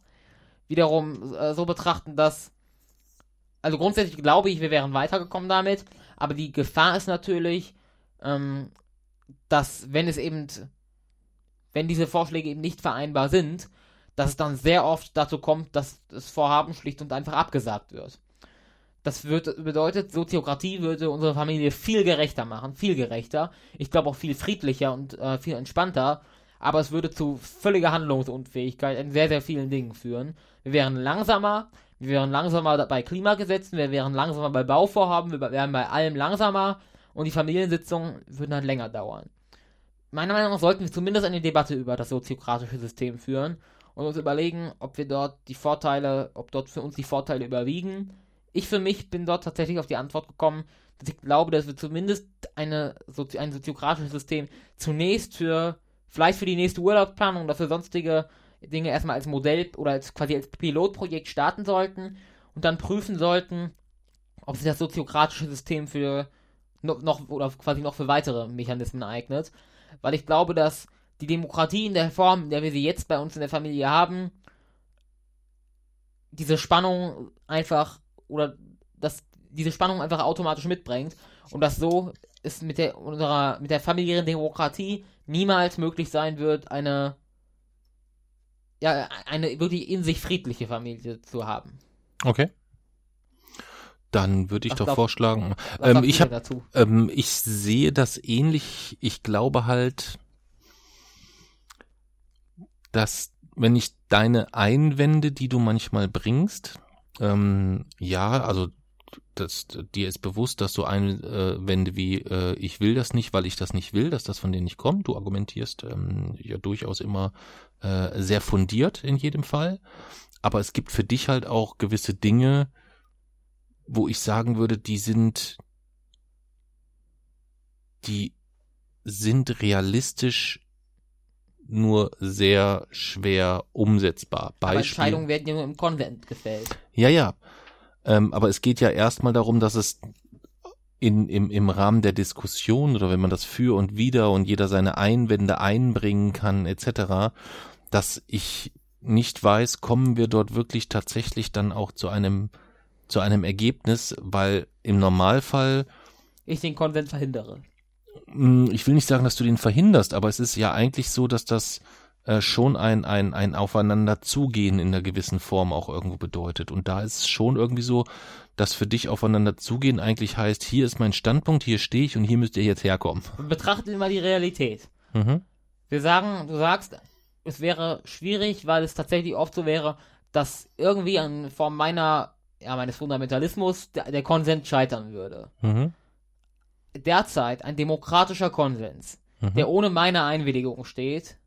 [SPEAKER 2] wiederum äh, so betrachten, dass. Also grundsätzlich glaube ich, wir wären weitergekommen damit. Aber die Gefahr ist natürlich, ähm, dass wenn es eben wenn diese Vorschläge eben nicht vereinbar sind, dass es dann sehr oft dazu kommt, dass das Vorhaben schlicht und einfach abgesagt wird. Das wird, bedeutet, Soziokratie würde unsere Familie viel gerechter machen, viel gerechter. Ich glaube auch viel friedlicher und äh, viel entspannter. Aber es würde zu völliger Handlungsunfähigkeit in sehr, sehr vielen Dingen führen. Wir wären langsamer, wir wären langsamer bei Klimagesetzen, wir wären langsamer bei Bauvorhaben, wir wären bei allem langsamer und die Familiensitzungen würden halt länger dauern. Meiner Meinung nach sollten wir zumindest eine Debatte über das soziokratische System führen und uns überlegen, ob wir dort die Vorteile, ob dort für uns die Vorteile überwiegen ich für mich bin dort tatsächlich auf die Antwort gekommen, dass ich glaube, dass wir zumindest eine, ein soziokratisches System zunächst für, vielleicht für die nächste Urlaubsplanung oder für sonstige Dinge erstmal als Modell oder als quasi als Pilotprojekt starten sollten und dann prüfen sollten, ob sich das soziokratische System für noch, oder quasi noch für weitere Mechanismen eignet. Weil ich glaube, dass die Demokratie in der Form, in der wir sie jetzt bei uns in der Familie haben, diese Spannung einfach oder dass diese Spannung einfach automatisch mitbringt und dass so es mit der unserer mit der familiären Demokratie niemals möglich sein wird, eine ja eine wirklich in sich friedliche Familie zu haben.
[SPEAKER 1] Okay. Dann würde ich was doch glaub, vorschlagen, ähm, ich habe, ähm, ich sehe das ähnlich. Ich glaube halt, dass wenn ich deine Einwände, die du manchmal bringst, ähm, ja, also das, dir ist bewusst, dass so Einwände wie äh, ich will das nicht, weil ich das nicht will, dass das von denen nicht kommt. Du argumentierst ähm, ja durchaus immer äh, sehr fundiert in jedem Fall. Aber es gibt für dich halt auch gewisse Dinge, wo ich sagen würde, die sind, die sind realistisch nur sehr schwer umsetzbar.
[SPEAKER 2] Beispiel, aber Entscheidungen werden ja nur im Konvent gefällt.
[SPEAKER 1] Ja, ja. Ähm, aber es geht ja erstmal darum, dass es in, im, im Rahmen der Diskussion oder wenn man das für und wider und jeder seine Einwände einbringen kann, etc., dass ich nicht weiß, kommen wir dort wirklich tatsächlich dann auch zu einem, zu einem Ergebnis, weil im Normalfall
[SPEAKER 2] ich den Konvent verhindere.
[SPEAKER 1] Hm, ich will nicht sagen, dass du den verhinderst, aber es ist ja eigentlich so, dass das äh, schon ein, ein, ein Aufeinanderzugehen in einer gewissen Form auch irgendwo bedeutet. Und da ist es schon irgendwie so, dass für dich aufeinander zugehen eigentlich heißt, hier ist mein Standpunkt, hier stehe ich und hier müsst ihr jetzt herkommen.
[SPEAKER 2] Betrachten wir mal die Realität. Mhm. Wir sagen, du sagst, es wäre schwierig, weil es tatsächlich oft so wäre, dass irgendwie in Form meiner, ja, meines Fundamentalismus der, der Konsens scheitern würde. Mhm derzeit ein demokratischer Konsens, mhm. der ohne meine Einwilligung steht,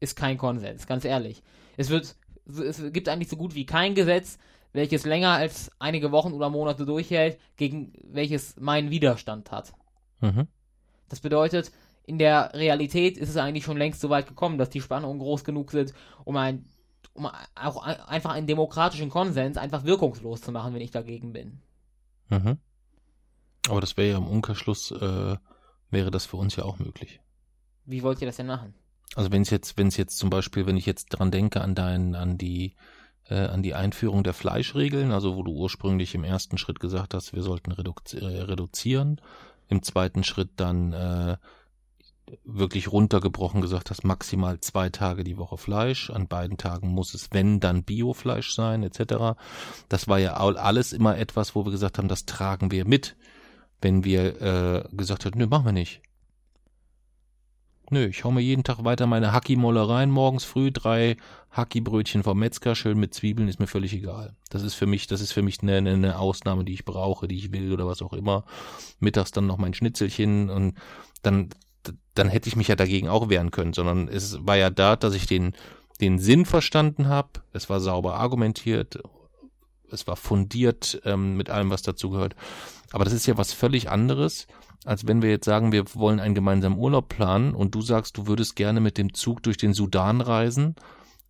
[SPEAKER 2] ist kein Konsens, ganz ehrlich. Es wird, es gibt eigentlich so gut wie kein Gesetz, welches länger als einige Wochen oder Monate durchhält, gegen welches meinen Widerstand hat. Mhm. Das bedeutet, in der Realität ist es eigentlich schon längst so weit gekommen, dass die Spannungen groß genug sind, um ein um auch einfach einen demokratischen Konsens einfach wirkungslos zu machen, wenn ich dagegen bin. Mhm.
[SPEAKER 1] Aber das wäre ja im Umkehrschluss, äh, wäre das für uns ja auch möglich.
[SPEAKER 2] Wie wollt ihr das denn machen?
[SPEAKER 1] Also wenn es jetzt, wenn es jetzt zum Beispiel, wenn ich jetzt dran denke an dein, an die, äh, an die Einführung der Fleischregeln, also wo du ursprünglich im ersten Schritt gesagt hast, wir sollten reduzi äh, reduzieren, im zweiten Schritt dann äh, wirklich runtergebrochen gesagt hast, maximal zwei Tage die Woche Fleisch, an beiden Tagen muss es, wenn, dann Biofleisch sein, etc. Das war ja alles immer etwas, wo wir gesagt haben, das tragen wir mit wenn wir äh, gesagt hätten, nö, machen wir nicht. Nö, ich hau mir jeden Tag weiter meine Hacki-Molle rein, morgens früh drei Hacki-Brötchen vom Metzger, schön mit Zwiebeln, ist mir völlig egal. Das ist für mich, das ist für mich eine, eine Ausnahme, die ich brauche, die ich will oder was auch immer. Mittags dann noch mein Schnitzelchen und dann, dann hätte ich mich ja dagegen auch wehren können, sondern es war ja da, dass ich den, den Sinn verstanden habe, es war sauber argumentiert, es war fundiert ähm, mit allem, was dazu gehört. Aber das ist ja was völlig anderes, als wenn wir jetzt sagen, wir wollen einen gemeinsamen Urlaub planen und du sagst, du würdest gerne mit dem Zug durch den Sudan reisen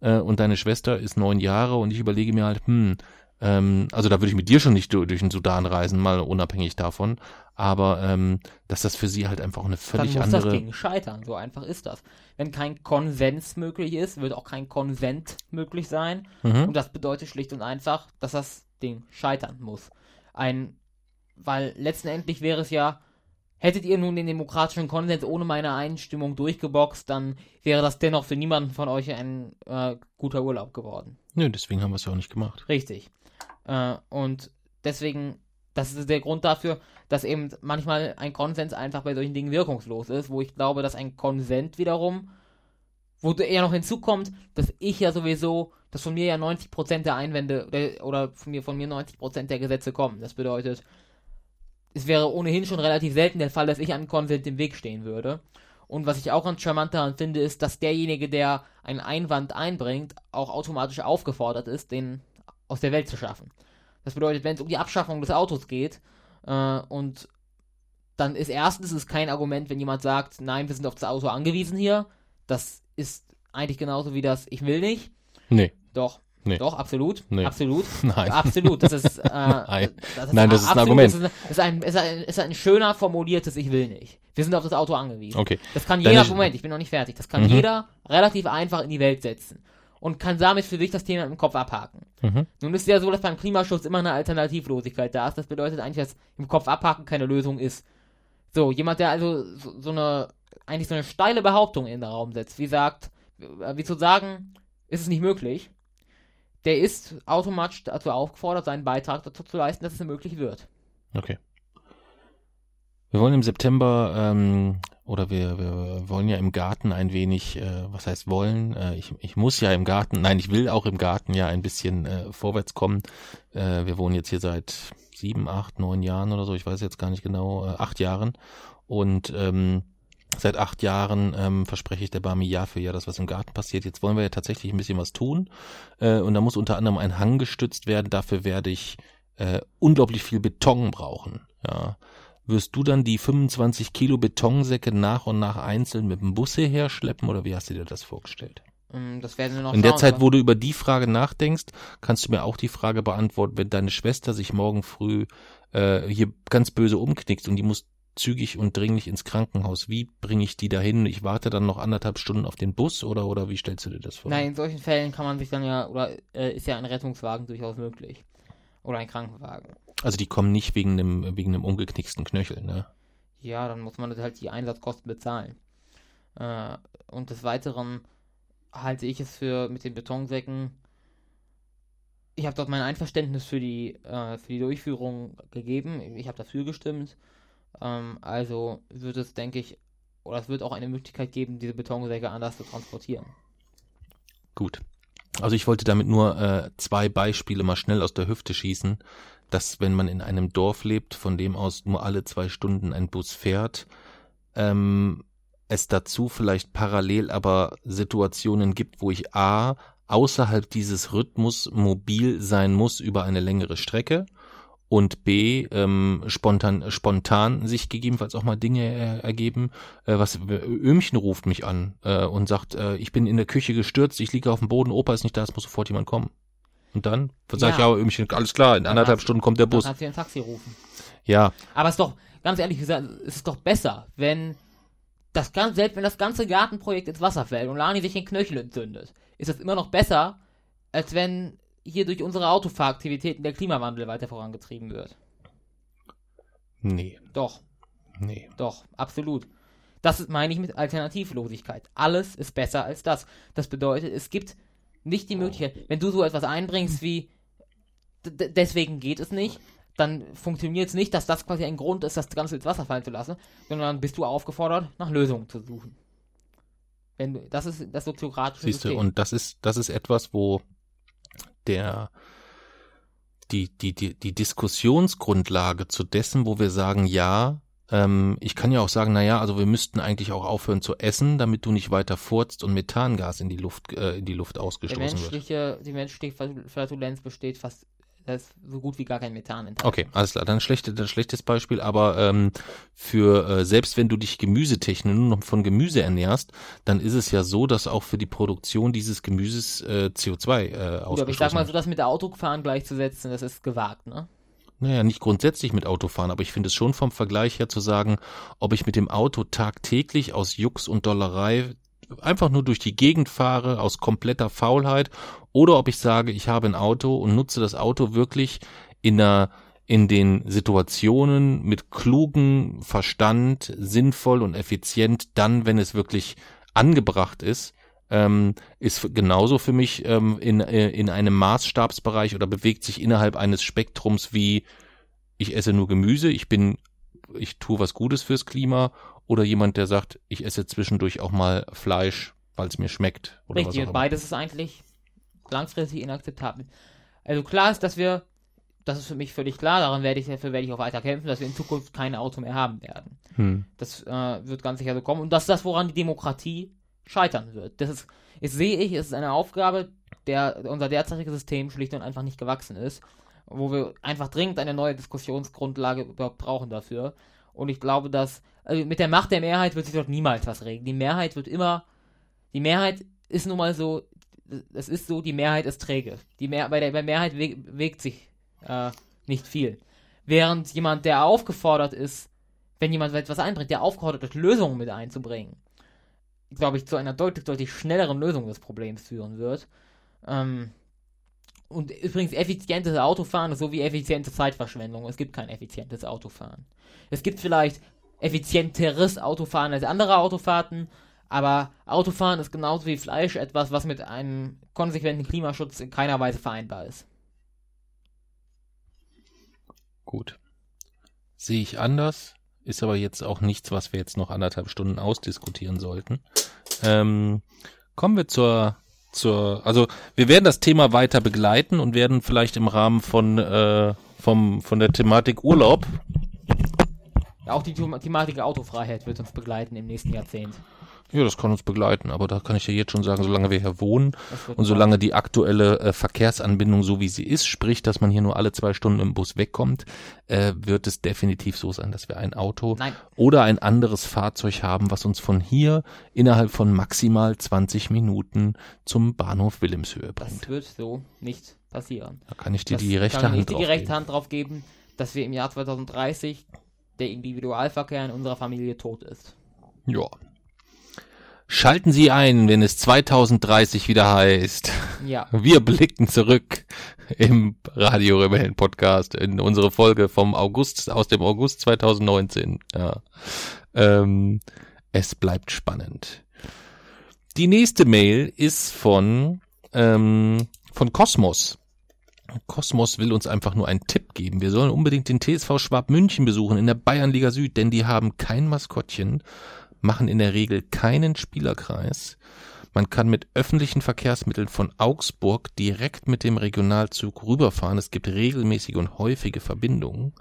[SPEAKER 1] äh, und deine Schwester ist neun Jahre und ich überlege mir halt, hm, ähm, also da würde ich mit dir schon nicht durch, durch den Sudan reisen, mal unabhängig davon, aber ähm, dass das für sie halt einfach eine völlig
[SPEAKER 2] Dann
[SPEAKER 1] muss andere.
[SPEAKER 2] Das gegen scheitern, so einfach ist das. Wenn kein Konsens möglich ist, wird auch kein Konsent möglich sein. Mhm. Und das bedeutet schlicht und einfach, dass das Ding scheitern muss. Ein, weil letztendlich wäre es ja, Hättet ihr nun den demokratischen Konsens ohne meine Einstimmung durchgeboxt, dann wäre das dennoch für niemanden von euch ein äh, guter Urlaub geworden.
[SPEAKER 1] Nö, deswegen haben wir es ja auch nicht gemacht.
[SPEAKER 2] Richtig. Äh, und deswegen, das ist der Grund dafür, dass eben manchmal ein Konsens einfach bei solchen Dingen wirkungslos ist, wo ich glaube, dass ein Konsent wiederum, wo eher noch hinzukommt, dass ich ja sowieso, dass von mir ja 90% der Einwände oder, oder von mir von mir 90% der Gesetze kommen. Das bedeutet, es wäre ohnehin schon relativ selten der Fall, dass ich an Consent im Weg stehen würde. Und was ich auch ganz charmant daran finde, ist, dass derjenige, der einen Einwand einbringt, auch automatisch aufgefordert ist, den aus der Welt zu schaffen. Das bedeutet, wenn es um die Abschaffung des Autos geht, äh, und dann ist erstens ist kein Argument, wenn jemand sagt, nein, wir sind auf das Auto angewiesen hier. Das ist eigentlich genauso wie das, ich will nicht.
[SPEAKER 1] Nee.
[SPEAKER 2] Doch.
[SPEAKER 1] Nee.
[SPEAKER 2] Doch, absolut.
[SPEAKER 1] Nee.
[SPEAKER 2] Absolut. *laughs*
[SPEAKER 1] Nein.
[SPEAKER 2] Absolut. Das ist, *laughs* äh,
[SPEAKER 1] Nein.
[SPEAKER 2] das
[SPEAKER 1] Nein, das ist ein Argument.
[SPEAKER 2] Das ist, ist, ein, ist, ein, ist ein schöner formuliertes Ich will nicht. Wir sind auf das Auto angewiesen.
[SPEAKER 1] Okay.
[SPEAKER 2] Das kann jeder, Moment, ich bin noch nicht fertig, das kann
[SPEAKER 1] Mhm.
[SPEAKER 2] jeder relativ einfach in die Welt setzen. Und kann damit für sich das Thema im Kopf abhaken.
[SPEAKER 1] Mhm.
[SPEAKER 2] Nun ist es ja so, dass beim Klimaschutz immer eine Alternativlosigkeit da ist. Das bedeutet eigentlich, dass im Kopf abhaken keine Lösung ist. So, jemand, der also so, so eine, eigentlich so eine steile Behauptung in den Raum setzt, wie sagt, äh, wie zu sagen, ist es nicht möglich, der ist automatisch dazu aufgefordert, seinen Beitrag dazu zu leisten, dass es möglich wird.
[SPEAKER 1] Okay. Wir wollen im September, ähm, oder wir, wir wollen ja im Garten ein wenig, äh, was heißt wollen? Äh, ich, ich muss ja im Garten, nein, ich will auch im Garten ja ein bisschen äh, vorwärts kommen. Äh, wir wohnen jetzt hier seit sieben, acht, neun Jahren oder so, ich weiß jetzt gar nicht genau, äh, acht Jahren. Und ähm, seit acht Jahren ähm, verspreche ich der Barmi Jahr für Jahr, dass was im Garten passiert. Jetzt wollen wir ja tatsächlich ein bisschen was tun. Äh, und da muss unter anderem ein Hang gestützt werden. Dafür werde ich äh, unglaublich viel Beton brauchen. Ja. Wirst du dann die 25 Kilo Betonsäcke nach und nach einzeln mit dem Bus hierher schleppen oder wie hast du dir das vorgestellt?
[SPEAKER 2] Ähm, Das werden wir noch
[SPEAKER 1] In der
[SPEAKER 2] schauen,
[SPEAKER 1] Zeit, wo du über die Frage nachdenkst, kannst du mir auch die Frage beantworten, wenn deine Schwester sich morgen früh äh, hier ganz böse umknickt und die muss zügig und dringlich ins Krankenhaus. Wie bringe ich die dahin? Ich warte dann noch anderthalb Stunden auf den Bus oder oder wie stellst du dir das vor?
[SPEAKER 2] Nein, in solchen Fällen kann man sich dann ja, oder äh, ist ja ein Rettungswagen durchaus möglich. Oder ein Krankenwagen.
[SPEAKER 1] Also die kommen nicht wegen einem wegen einem umgeknicksten Knöchel, ne?
[SPEAKER 2] Ja, dann muss man halt die Einsatzkosten bezahlen. Äh, und des Weiteren halte ich es für mit den Betonsäcken. Ich habe dort mein Einverständnis für die, äh, für die Durchführung gegeben. Ich habe dafür gestimmt. Ähm, also wird es, denke ich, oder es wird auch eine Möglichkeit geben, diese Betonsäcke anders zu transportieren.
[SPEAKER 1] Gut. Also ich wollte damit nur äh, zwei Beispiele mal schnell aus der Hüfte schießen, dass wenn man in einem Dorf lebt, von dem aus nur alle zwei Stunden ein Bus fährt, ähm, es dazu vielleicht parallel aber Situationen gibt, wo ich A, außerhalb dieses Rhythmus mobil sein muss über eine längere Strecke und B, ähm, spontan, spontan sich gegebenenfalls auch mal Dinge er, ergeben. Äh, was Öhmchen ruft mich an äh, und sagt, äh, ich bin in der Küche gestürzt, ich liege auf dem Boden, Opa ist nicht da, es muss sofort jemand kommen. Und dann sage ich,
[SPEAKER 2] Ja.
[SPEAKER 1] ja, Öhmchen, alles klar, in anderthalb Stunden kommt der
[SPEAKER 2] Dann
[SPEAKER 1] Bus.
[SPEAKER 2] kannst du ein Taxi rufen.
[SPEAKER 1] Ja,
[SPEAKER 2] Aber es ist doch, ganz ehrlich gesagt, es ist doch besser, wenn das ganze, selbst wenn das ganze Gartenprojekt ins Wasser fällt und Lani sich den Knöchel entzündet, ist das immer noch besser, als wenn hier durch unsere Autofahraktivitäten der Klimawandel weiter vorangetrieben wird.
[SPEAKER 1] nee,
[SPEAKER 2] Doch,
[SPEAKER 1] nee.
[SPEAKER 2] doch, absolut. Das meine ich mit Alternativlosigkeit. Alles ist besser als das. Das bedeutet, es gibt nicht die Möglichkeit, wenn du so etwas einbringst wie deswegen geht es nicht, dann funktioniert es nicht, dass das quasi ein Grund ist, das Ganze ins Wasser fallen zu lassen, sondern dann bist du aufgefordert, nach Lösungen zu suchen. Wenn du, das ist das soziokratische
[SPEAKER 1] Siehst du,
[SPEAKER 2] System.
[SPEAKER 1] und das ist, das ist etwas, wo der, die, die, die, die Diskussionsgrundlage zu dessen, wo wir sagen, ja, ähm, ich kann ja auch sagen, na ja, also wir müssten eigentlich auch aufhören zu essen, damit du nicht weiter furzt und Methangas in die Luft, äh, in die Luft ausgestoßen wird.
[SPEAKER 2] menschliche, die menschliche Flatulenz besteht fast, da ist so gut wie gar kein Methan enthalten.
[SPEAKER 1] Okay, alles klar. Dann schlechte, dann schlechtes Beispiel, aber ähm, für äh, selbst wenn du dich gemüsetechnisch nur noch von Gemüse ernährst, dann ist es ja so, dass auch für die Produktion dieses Gemüses äh, CO2 äh,
[SPEAKER 2] Gut, aber ich
[SPEAKER 1] ausgestoßen
[SPEAKER 2] sag mal
[SPEAKER 1] wird.
[SPEAKER 2] so, das mit der Autofahren gleichzusetzen, das ist gewagt, ne?
[SPEAKER 1] Naja, nicht grundsätzlich mit Autofahren, aber ich finde es schon vom Vergleich her zu sagen, ob ich mit dem Auto tagtäglich aus Jux und Dollerei einfach nur durch die Gegend fahre, aus kompletter Faulheit, oder ob ich sage, ich habe ein Auto und nutze das Auto wirklich in einer in den Situationen mit klugen Verstand, sinnvoll und effizient, dann, wenn es wirklich angebracht ist, ähm, ist genauso für mich ähm, in, äh, in einem Maßstabsbereich oder bewegt sich innerhalb eines Spektrums wie ich esse nur Gemüse, ich bin, ich tue was Gutes fürs Klima oder jemand, der sagt, ich esse zwischendurch auch mal Fleisch, weil es mir schmeckt.
[SPEAKER 2] Richtig, beides ist eigentlich langfristig inakzeptabel. Also klar ist, dass wir, das ist für mich völlig klar, daran werde ich, dafür werde ich auch weiter kämpfen, dass wir in Zukunft kein Auto mehr haben werden. Hm. Das äh, wird ganz sicher so kommen. Und das ist das, woran die Demokratie scheitern wird. Das ist, jetzt sehe ich, es ist eine Aufgabe, der unser derzeitiges System schlicht und einfach nicht gewachsen ist, wo wir einfach dringend eine neue Diskussionsgrundlage überhaupt brauchen dafür. Und ich glaube, dass also mit der Macht der Mehrheit wird sich dort niemals was regeln. Die Mehrheit wird immer, die Mehrheit ist nun mal so, es ist so, die Mehrheit ist träge. Die Mehr, bei der bei Mehrheit we bewegt sich äh, nicht viel. Während jemand, der aufgefordert ist, wenn jemand etwas einbringt, der aufgefordert ist, Lösungen mit einzubringen, glaube ich, zu einer deutlich, deutlich schnelleren Lösung des Problems führen wird. Ähm, und übrigens, effizientes Autofahren ist so wie effiziente Zeitverschwendung. Es gibt kein effizientes Autofahren. Es gibt vielleicht effizienteres Autofahren als andere Autofahrten, aber Autofahren ist genauso wie Fleisch etwas, was mit einem konsequenten Klimaschutz in keiner Weise vereinbar ist.
[SPEAKER 1] Gut. Sehe ich anders, ist aber jetzt auch nichts, was wir jetzt noch anderthalb Stunden ausdiskutieren sollten. Ähm, kommen wir zur, zur, also wir werden das Thema weiter begleiten und werden vielleicht im Rahmen von, äh, vom, von der Thematik Urlaub.
[SPEAKER 2] Ja, auch die Thematik Autofreiheit wird uns begleiten im nächsten Jahrzehnt.
[SPEAKER 1] Ja, das kann uns begleiten, aber da kann ich ja jetzt schon sagen, solange wir hier wohnen und solange die aktuelle äh, Verkehrsanbindung so wie sie ist, sprich, dass man hier nur alle zwei Stunden im Bus wegkommt, äh, wird es definitiv so sein, dass wir ein Auto
[SPEAKER 2] Nein.
[SPEAKER 1] oder ein anderes Fahrzeug haben, was uns von hier innerhalb von maximal 20 Minuten zum Bahnhof Wilhelmshöhe bringt.
[SPEAKER 2] Das wird so nicht passieren.
[SPEAKER 1] Da kann ich dir das die rechte Hand
[SPEAKER 2] drauf die rechte Hand drauf geben, dass wir im Jahr 2030 der Individualverkehr in unserer Familie tot ist.
[SPEAKER 1] Ja, Schalten Sie ein, wenn es 2030 wieder heißt.
[SPEAKER 2] Ja.
[SPEAKER 1] Wir blicken zurück im Radio Rebellen Podcast in unsere Folge vom August, aus dem August 2019. Ja. Ähm, es bleibt spannend. Die nächste Mail ist von, ähm, von Kosmos. Kosmos will uns einfach nur einen Tipp geben. Wir sollen unbedingt den TSV Schwab München besuchen in der Bayernliga Süd, denn die haben kein Maskottchen machen in der Regel keinen Spielerkreis. Man kann mit öffentlichen Verkehrsmitteln von Augsburg direkt mit dem Regionalzug rüberfahren. Es gibt regelmäßige und häufige Verbindungen.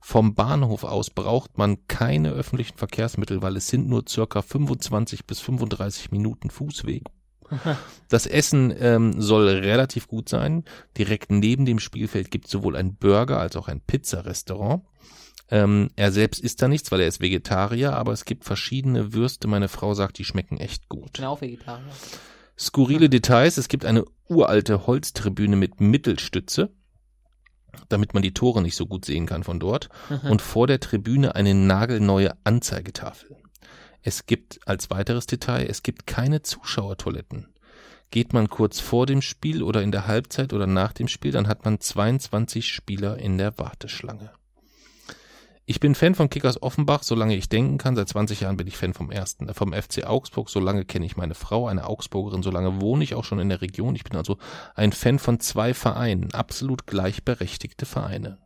[SPEAKER 1] Vom Bahnhof aus braucht man keine öffentlichen Verkehrsmittel, weil es sind nur circa 25 bis 35 Minuten Fußweg. Das Essen ähm, soll relativ gut sein. Direkt neben dem Spielfeld gibt es sowohl ein Burger als auch ein Pizzarestaurant. Ähm, er selbst isst da nichts, weil er ist Vegetarier, aber es gibt verschiedene Würste. Meine Frau sagt, die schmecken echt gut. Ich
[SPEAKER 2] bin auch Vegetarier.
[SPEAKER 1] Skurrile *laughs* Details. Es gibt eine uralte Holztribüne mit Mittelstütze, damit man die Tore nicht so gut sehen kann von dort. Mhm. Und vor der Tribüne eine nagelneue Anzeigetafel. Es gibt als weiteres Detail, es gibt keine Zuschauertoiletten. Geht man kurz vor dem Spiel oder in der Halbzeit oder nach dem Spiel, dann hat man 22 Spieler in der Warteschlange. Ich bin Fan von Kickers Offenbach, solange ich denken kann. Seit 20 Jahren bin ich Fan vom ersten, äh, vom FC Augsburg. Solange kenne ich meine Frau, eine Augsburgerin. Solange wohne ich auch schon in der Region. Ich bin also ein Fan von zwei Vereinen, absolut gleichberechtigte Vereine.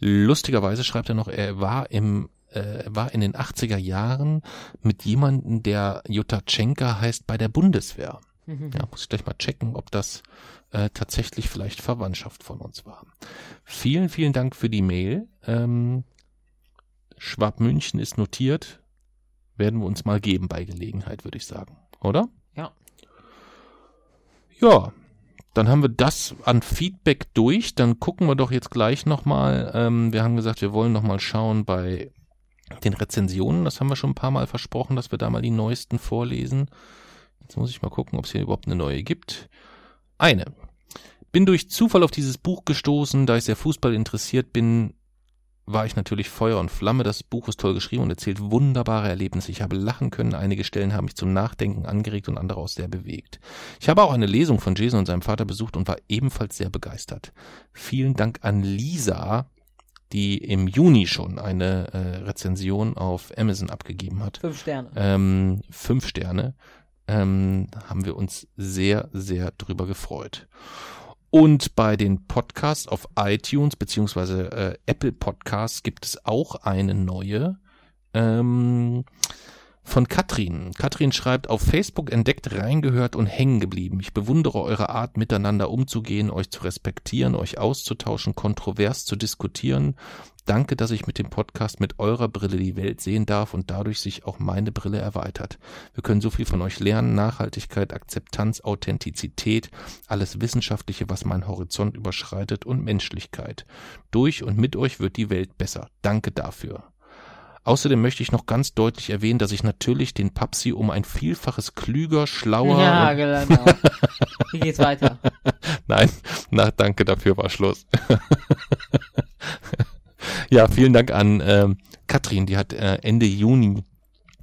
[SPEAKER 1] Lustigerweise schreibt er noch, er war im äh, war in den 80er Jahren mit jemandem, der Jutta Tschenka heißt, bei der Bundeswehr. Mhm. Ja, muss ich gleich mal checken, ob das äh, tatsächlich vielleicht Verwandtschaft von uns war. Vielen, vielen Dank für die Mail. Ähm, Schwab München ist notiert. Werden wir uns mal geben bei Gelegenheit, würde ich sagen. Oder?
[SPEAKER 2] Ja.
[SPEAKER 1] Ja, dann haben wir das an Feedback durch. Dann gucken wir doch jetzt gleich nochmal. Ähm, wir haben gesagt, wir wollen nochmal schauen bei den Rezensionen. Das haben wir schon ein paar Mal versprochen, dass wir da mal die neuesten vorlesen. Jetzt muss ich mal gucken, ob es hier überhaupt eine neue gibt. Eine. Bin durch Zufall auf dieses Buch gestoßen, da ich sehr Fußball interessiert bin, war ich natürlich Feuer und Flamme. Das Buch ist toll geschrieben und erzählt wunderbare Erlebnisse. Ich habe lachen können, einige Stellen haben mich zum Nachdenken angeregt und andere auch sehr bewegt. Ich habe auch eine Lesung von Jason und seinem Vater besucht und war ebenfalls sehr begeistert. Vielen Dank an Lisa die im Juni schon eine äh, Rezension auf Amazon abgegeben hat.
[SPEAKER 2] Fünf Sterne.
[SPEAKER 1] Ähm, fünf Sterne. Ähm, haben wir uns sehr, sehr drüber gefreut. Und bei den Podcasts auf iTunes beziehungsweise äh, Apple Podcasts gibt es auch eine neue. Ähm, von Katrin. Katrin schreibt, auf Facebook entdeckt, reingehört und hängen geblieben. Ich bewundere eure Art, miteinander umzugehen, euch zu respektieren, euch auszutauschen, kontrovers zu diskutieren. Danke, dass ich mit dem Podcast mit eurer Brille die Welt sehen darf und dadurch sich auch meine Brille erweitert. Wir können so viel von euch lernen. Nachhaltigkeit, Akzeptanz, Authentizität, alles Wissenschaftliche, was meinen Horizont überschreitet und Menschlichkeit. Durch und mit euch wird die Welt besser. Danke dafür. Außerdem möchte ich noch ganz deutlich erwähnen, dass ich natürlich den Papsi um ein Vielfaches klüger, schlauer.
[SPEAKER 2] Ja, genau. *laughs* Wie geht's weiter?
[SPEAKER 1] Nein, na, danke, dafür war Schluss. Ja, vielen Dank an ähm, Katrin, die hat äh, Ende Juni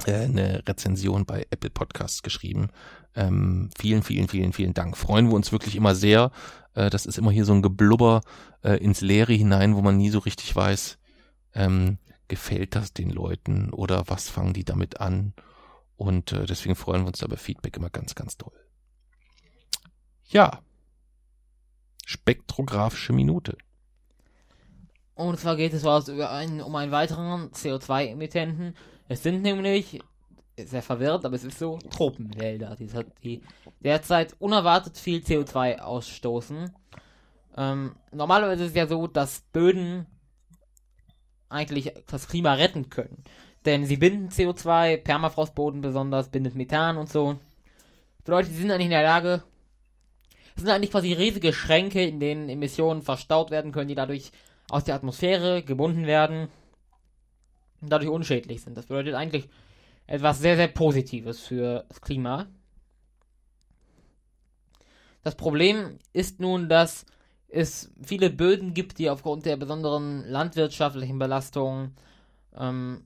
[SPEAKER 1] äh, eine Rezension bei Apple Podcasts geschrieben. Ähm, vielen, vielen, vielen, vielen Dank. Freuen wir uns wirklich immer sehr. Äh, das ist immer hier so ein Geblubber äh, ins Leere hinein, wo man nie so richtig weiß, ähm, gefällt das den Leuten oder was fangen die damit an? Und äh, deswegen freuen wir uns über Feedback immer ganz, ganz toll. Ja. Spektrographische Minute.
[SPEAKER 2] Und zwar geht es einen, um einen weiteren CO2-Emittenten. Es sind nämlich, sehr verwirrt, aber es ist so, Tropenwälder, die, die derzeit unerwartet viel CO2 ausstoßen. Ähm, normalerweise ist es ja so, dass Böden eigentlich das Klima retten können. Denn sie binden CO2, Permafrostboden besonders, bindet Methan und so. Bedeutet, sie sind eigentlich in der Lage, sind eigentlich quasi riesige Schränke, in denen Emissionen verstaut werden können, die dadurch aus der Atmosphäre gebunden werden und dadurch unschädlich sind. Das bedeutet eigentlich etwas sehr, sehr Positives für das Klima. Das Problem ist nun, dass es viele Böden gibt, die aufgrund der besonderen landwirtschaftlichen Belastung ähm,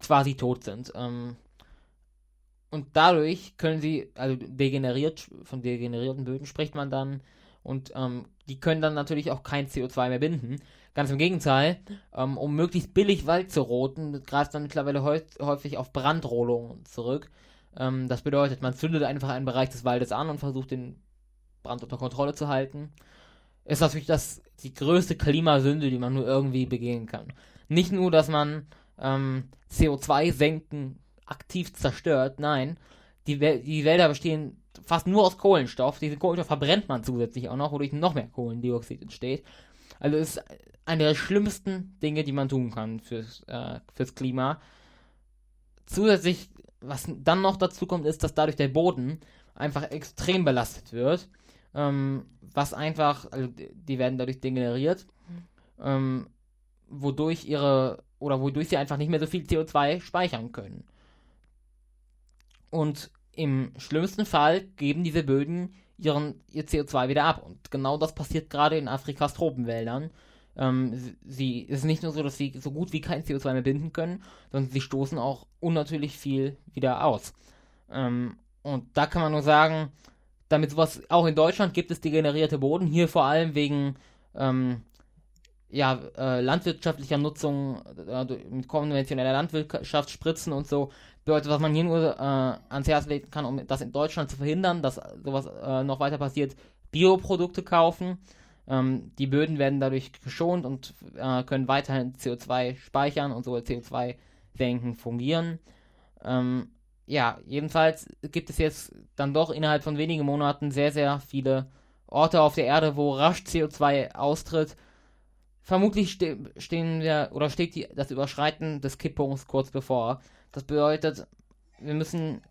[SPEAKER 2] quasi tot sind. Ähm, und dadurch können sie, also degeneriert, von degenerierten Böden spricht man dann, und ähm, die können dann natürlich auch kein CO2 mehr binden. Ganz im Gegenteil, ähm, um möglichst billig Wald zu roten, greift man mittlerweile häufig auf Brandrodungen zurück. Ähm, das bedeutet, man zündet einfach einen Bereich des Waldes an und versucht den Brand unter Kontrolle zu halten, ist natürlich das die größte Klimasünde, die man nur irgendwie begehen kann. Nicht nur, dass man ähm, CO2 senken aktiv zerstört, nein, die, die Wälder bestehen fast nur aus Kohlenstoff. Diesen Kohlenstoff verbrennt man zusätzlich auch noch, wodurch noch mehr Kohlendioxid entsteht. Also ist eine der schlimmsten Dinge, die man tun kann fürs, äh, fürs Klima. Zusätzlich, was dann noch dazu kommt, ist, dass dadurch der Boden einfach extrem belastet wird ähm, was einfach, also die werden dadurch degeneriert, ähm, wodurch ihre, oder wodurch sie einfach nicht mehr so viel CO2 speichern können. Und im schlimmsten Fall geben diese Böden ihren, ihr CO2 wieder ab. Und genau das passiert gerade in Afrikas Tropenwäldern. Ähm, sie, es ist nicht nur so, dass sie so gut wie kein CO2 mehr binden können, sondern sie stoßen auch unnatürlich viel wieder aus. Ähm, und da kann man nur sagen, damit sowas auch in Deutschland gibt es degenerierte Boden, hier vor allem wegen ähm, ja, äh, landwirtschaftlicher Nutzung äh, konventioneller Landwirtschaft, Spritzen und so, bedeutet, was man hier nur äh, ans Herz legen kann, um das in Deutschland zu verhindern, dass sowas äh, noch weiter passiert, Bioprodukte kaufen. Ähm, die Böden werden dadurch geschont und äh, können weiterhin CO2 speichern und so CO2-Senken fungieren. Ähm, ja, jedenfalls gibt es jetzt dann doch innerhalb von wenigen Monaten sehr, sehr viele Orte auf der Erde, wo rasch CO2 austritt. Vermutlich ste stehen wir oder steht die, das Überschreiten des Kipppunkts kurz bevor. Das bedeutet, wir müssen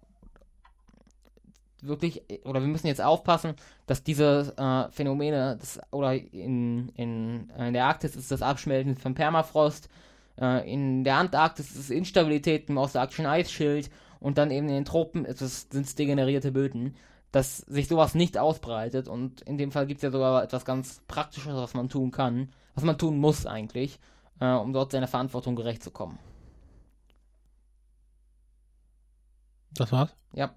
[SPEAKER 2] wirklich oder wir müssen jetzt aufpassen, dass diese äh, Phänomene das, oder in, in, in der Arktis ist das Abschmelzen von Permafrost, äh, in der Antarktis ist es Instabilität im außeraktischen Eisschild und dann eben in den Tropen sind es degenerierte Böden, dass sich sowas nicht ausbreitet und in dem Fall gibt es ja sogar etwas ganz Praktisches, was man tun kann, was man tun muss eigentlich, äh, um dort seiner Verantwortung gerecht zu kommen.
[SPEAKER 1] Das war's?
[SPEAKER 2] Ja.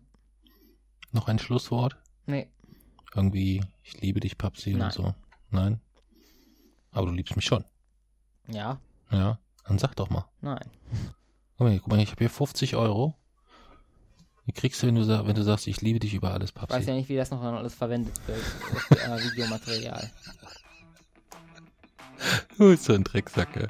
[SPEAKER 1] Noch ein Schlusswort?
[SPEAKER 2] Nee.
[SPEAKER 1] Irgendwie, ich liebe dich, Papsi und so. Nein? Aber du liebst mich schon.
[SPEAKER 2] Ja.
[SPEAKER 1] Ja, dann sag doch mal.
[SPEAKER 2] Nein.
[SPEAKER 1] Guck mal, guck mal ich habe hier 50 Euro. Wie kriegst du, wenn du, wenn du sagst, ich liebe dich über alles,
[SPEAKER 2] Ich weiß
[SPEAKER 1] Papsi?
[SPEAKER 2] ja nicht, wie das noch alles verwendet wird. Das, *laughs* äh, Videomaterial.
[SPEAKER 1] Du bist so ein Drecksack, ey.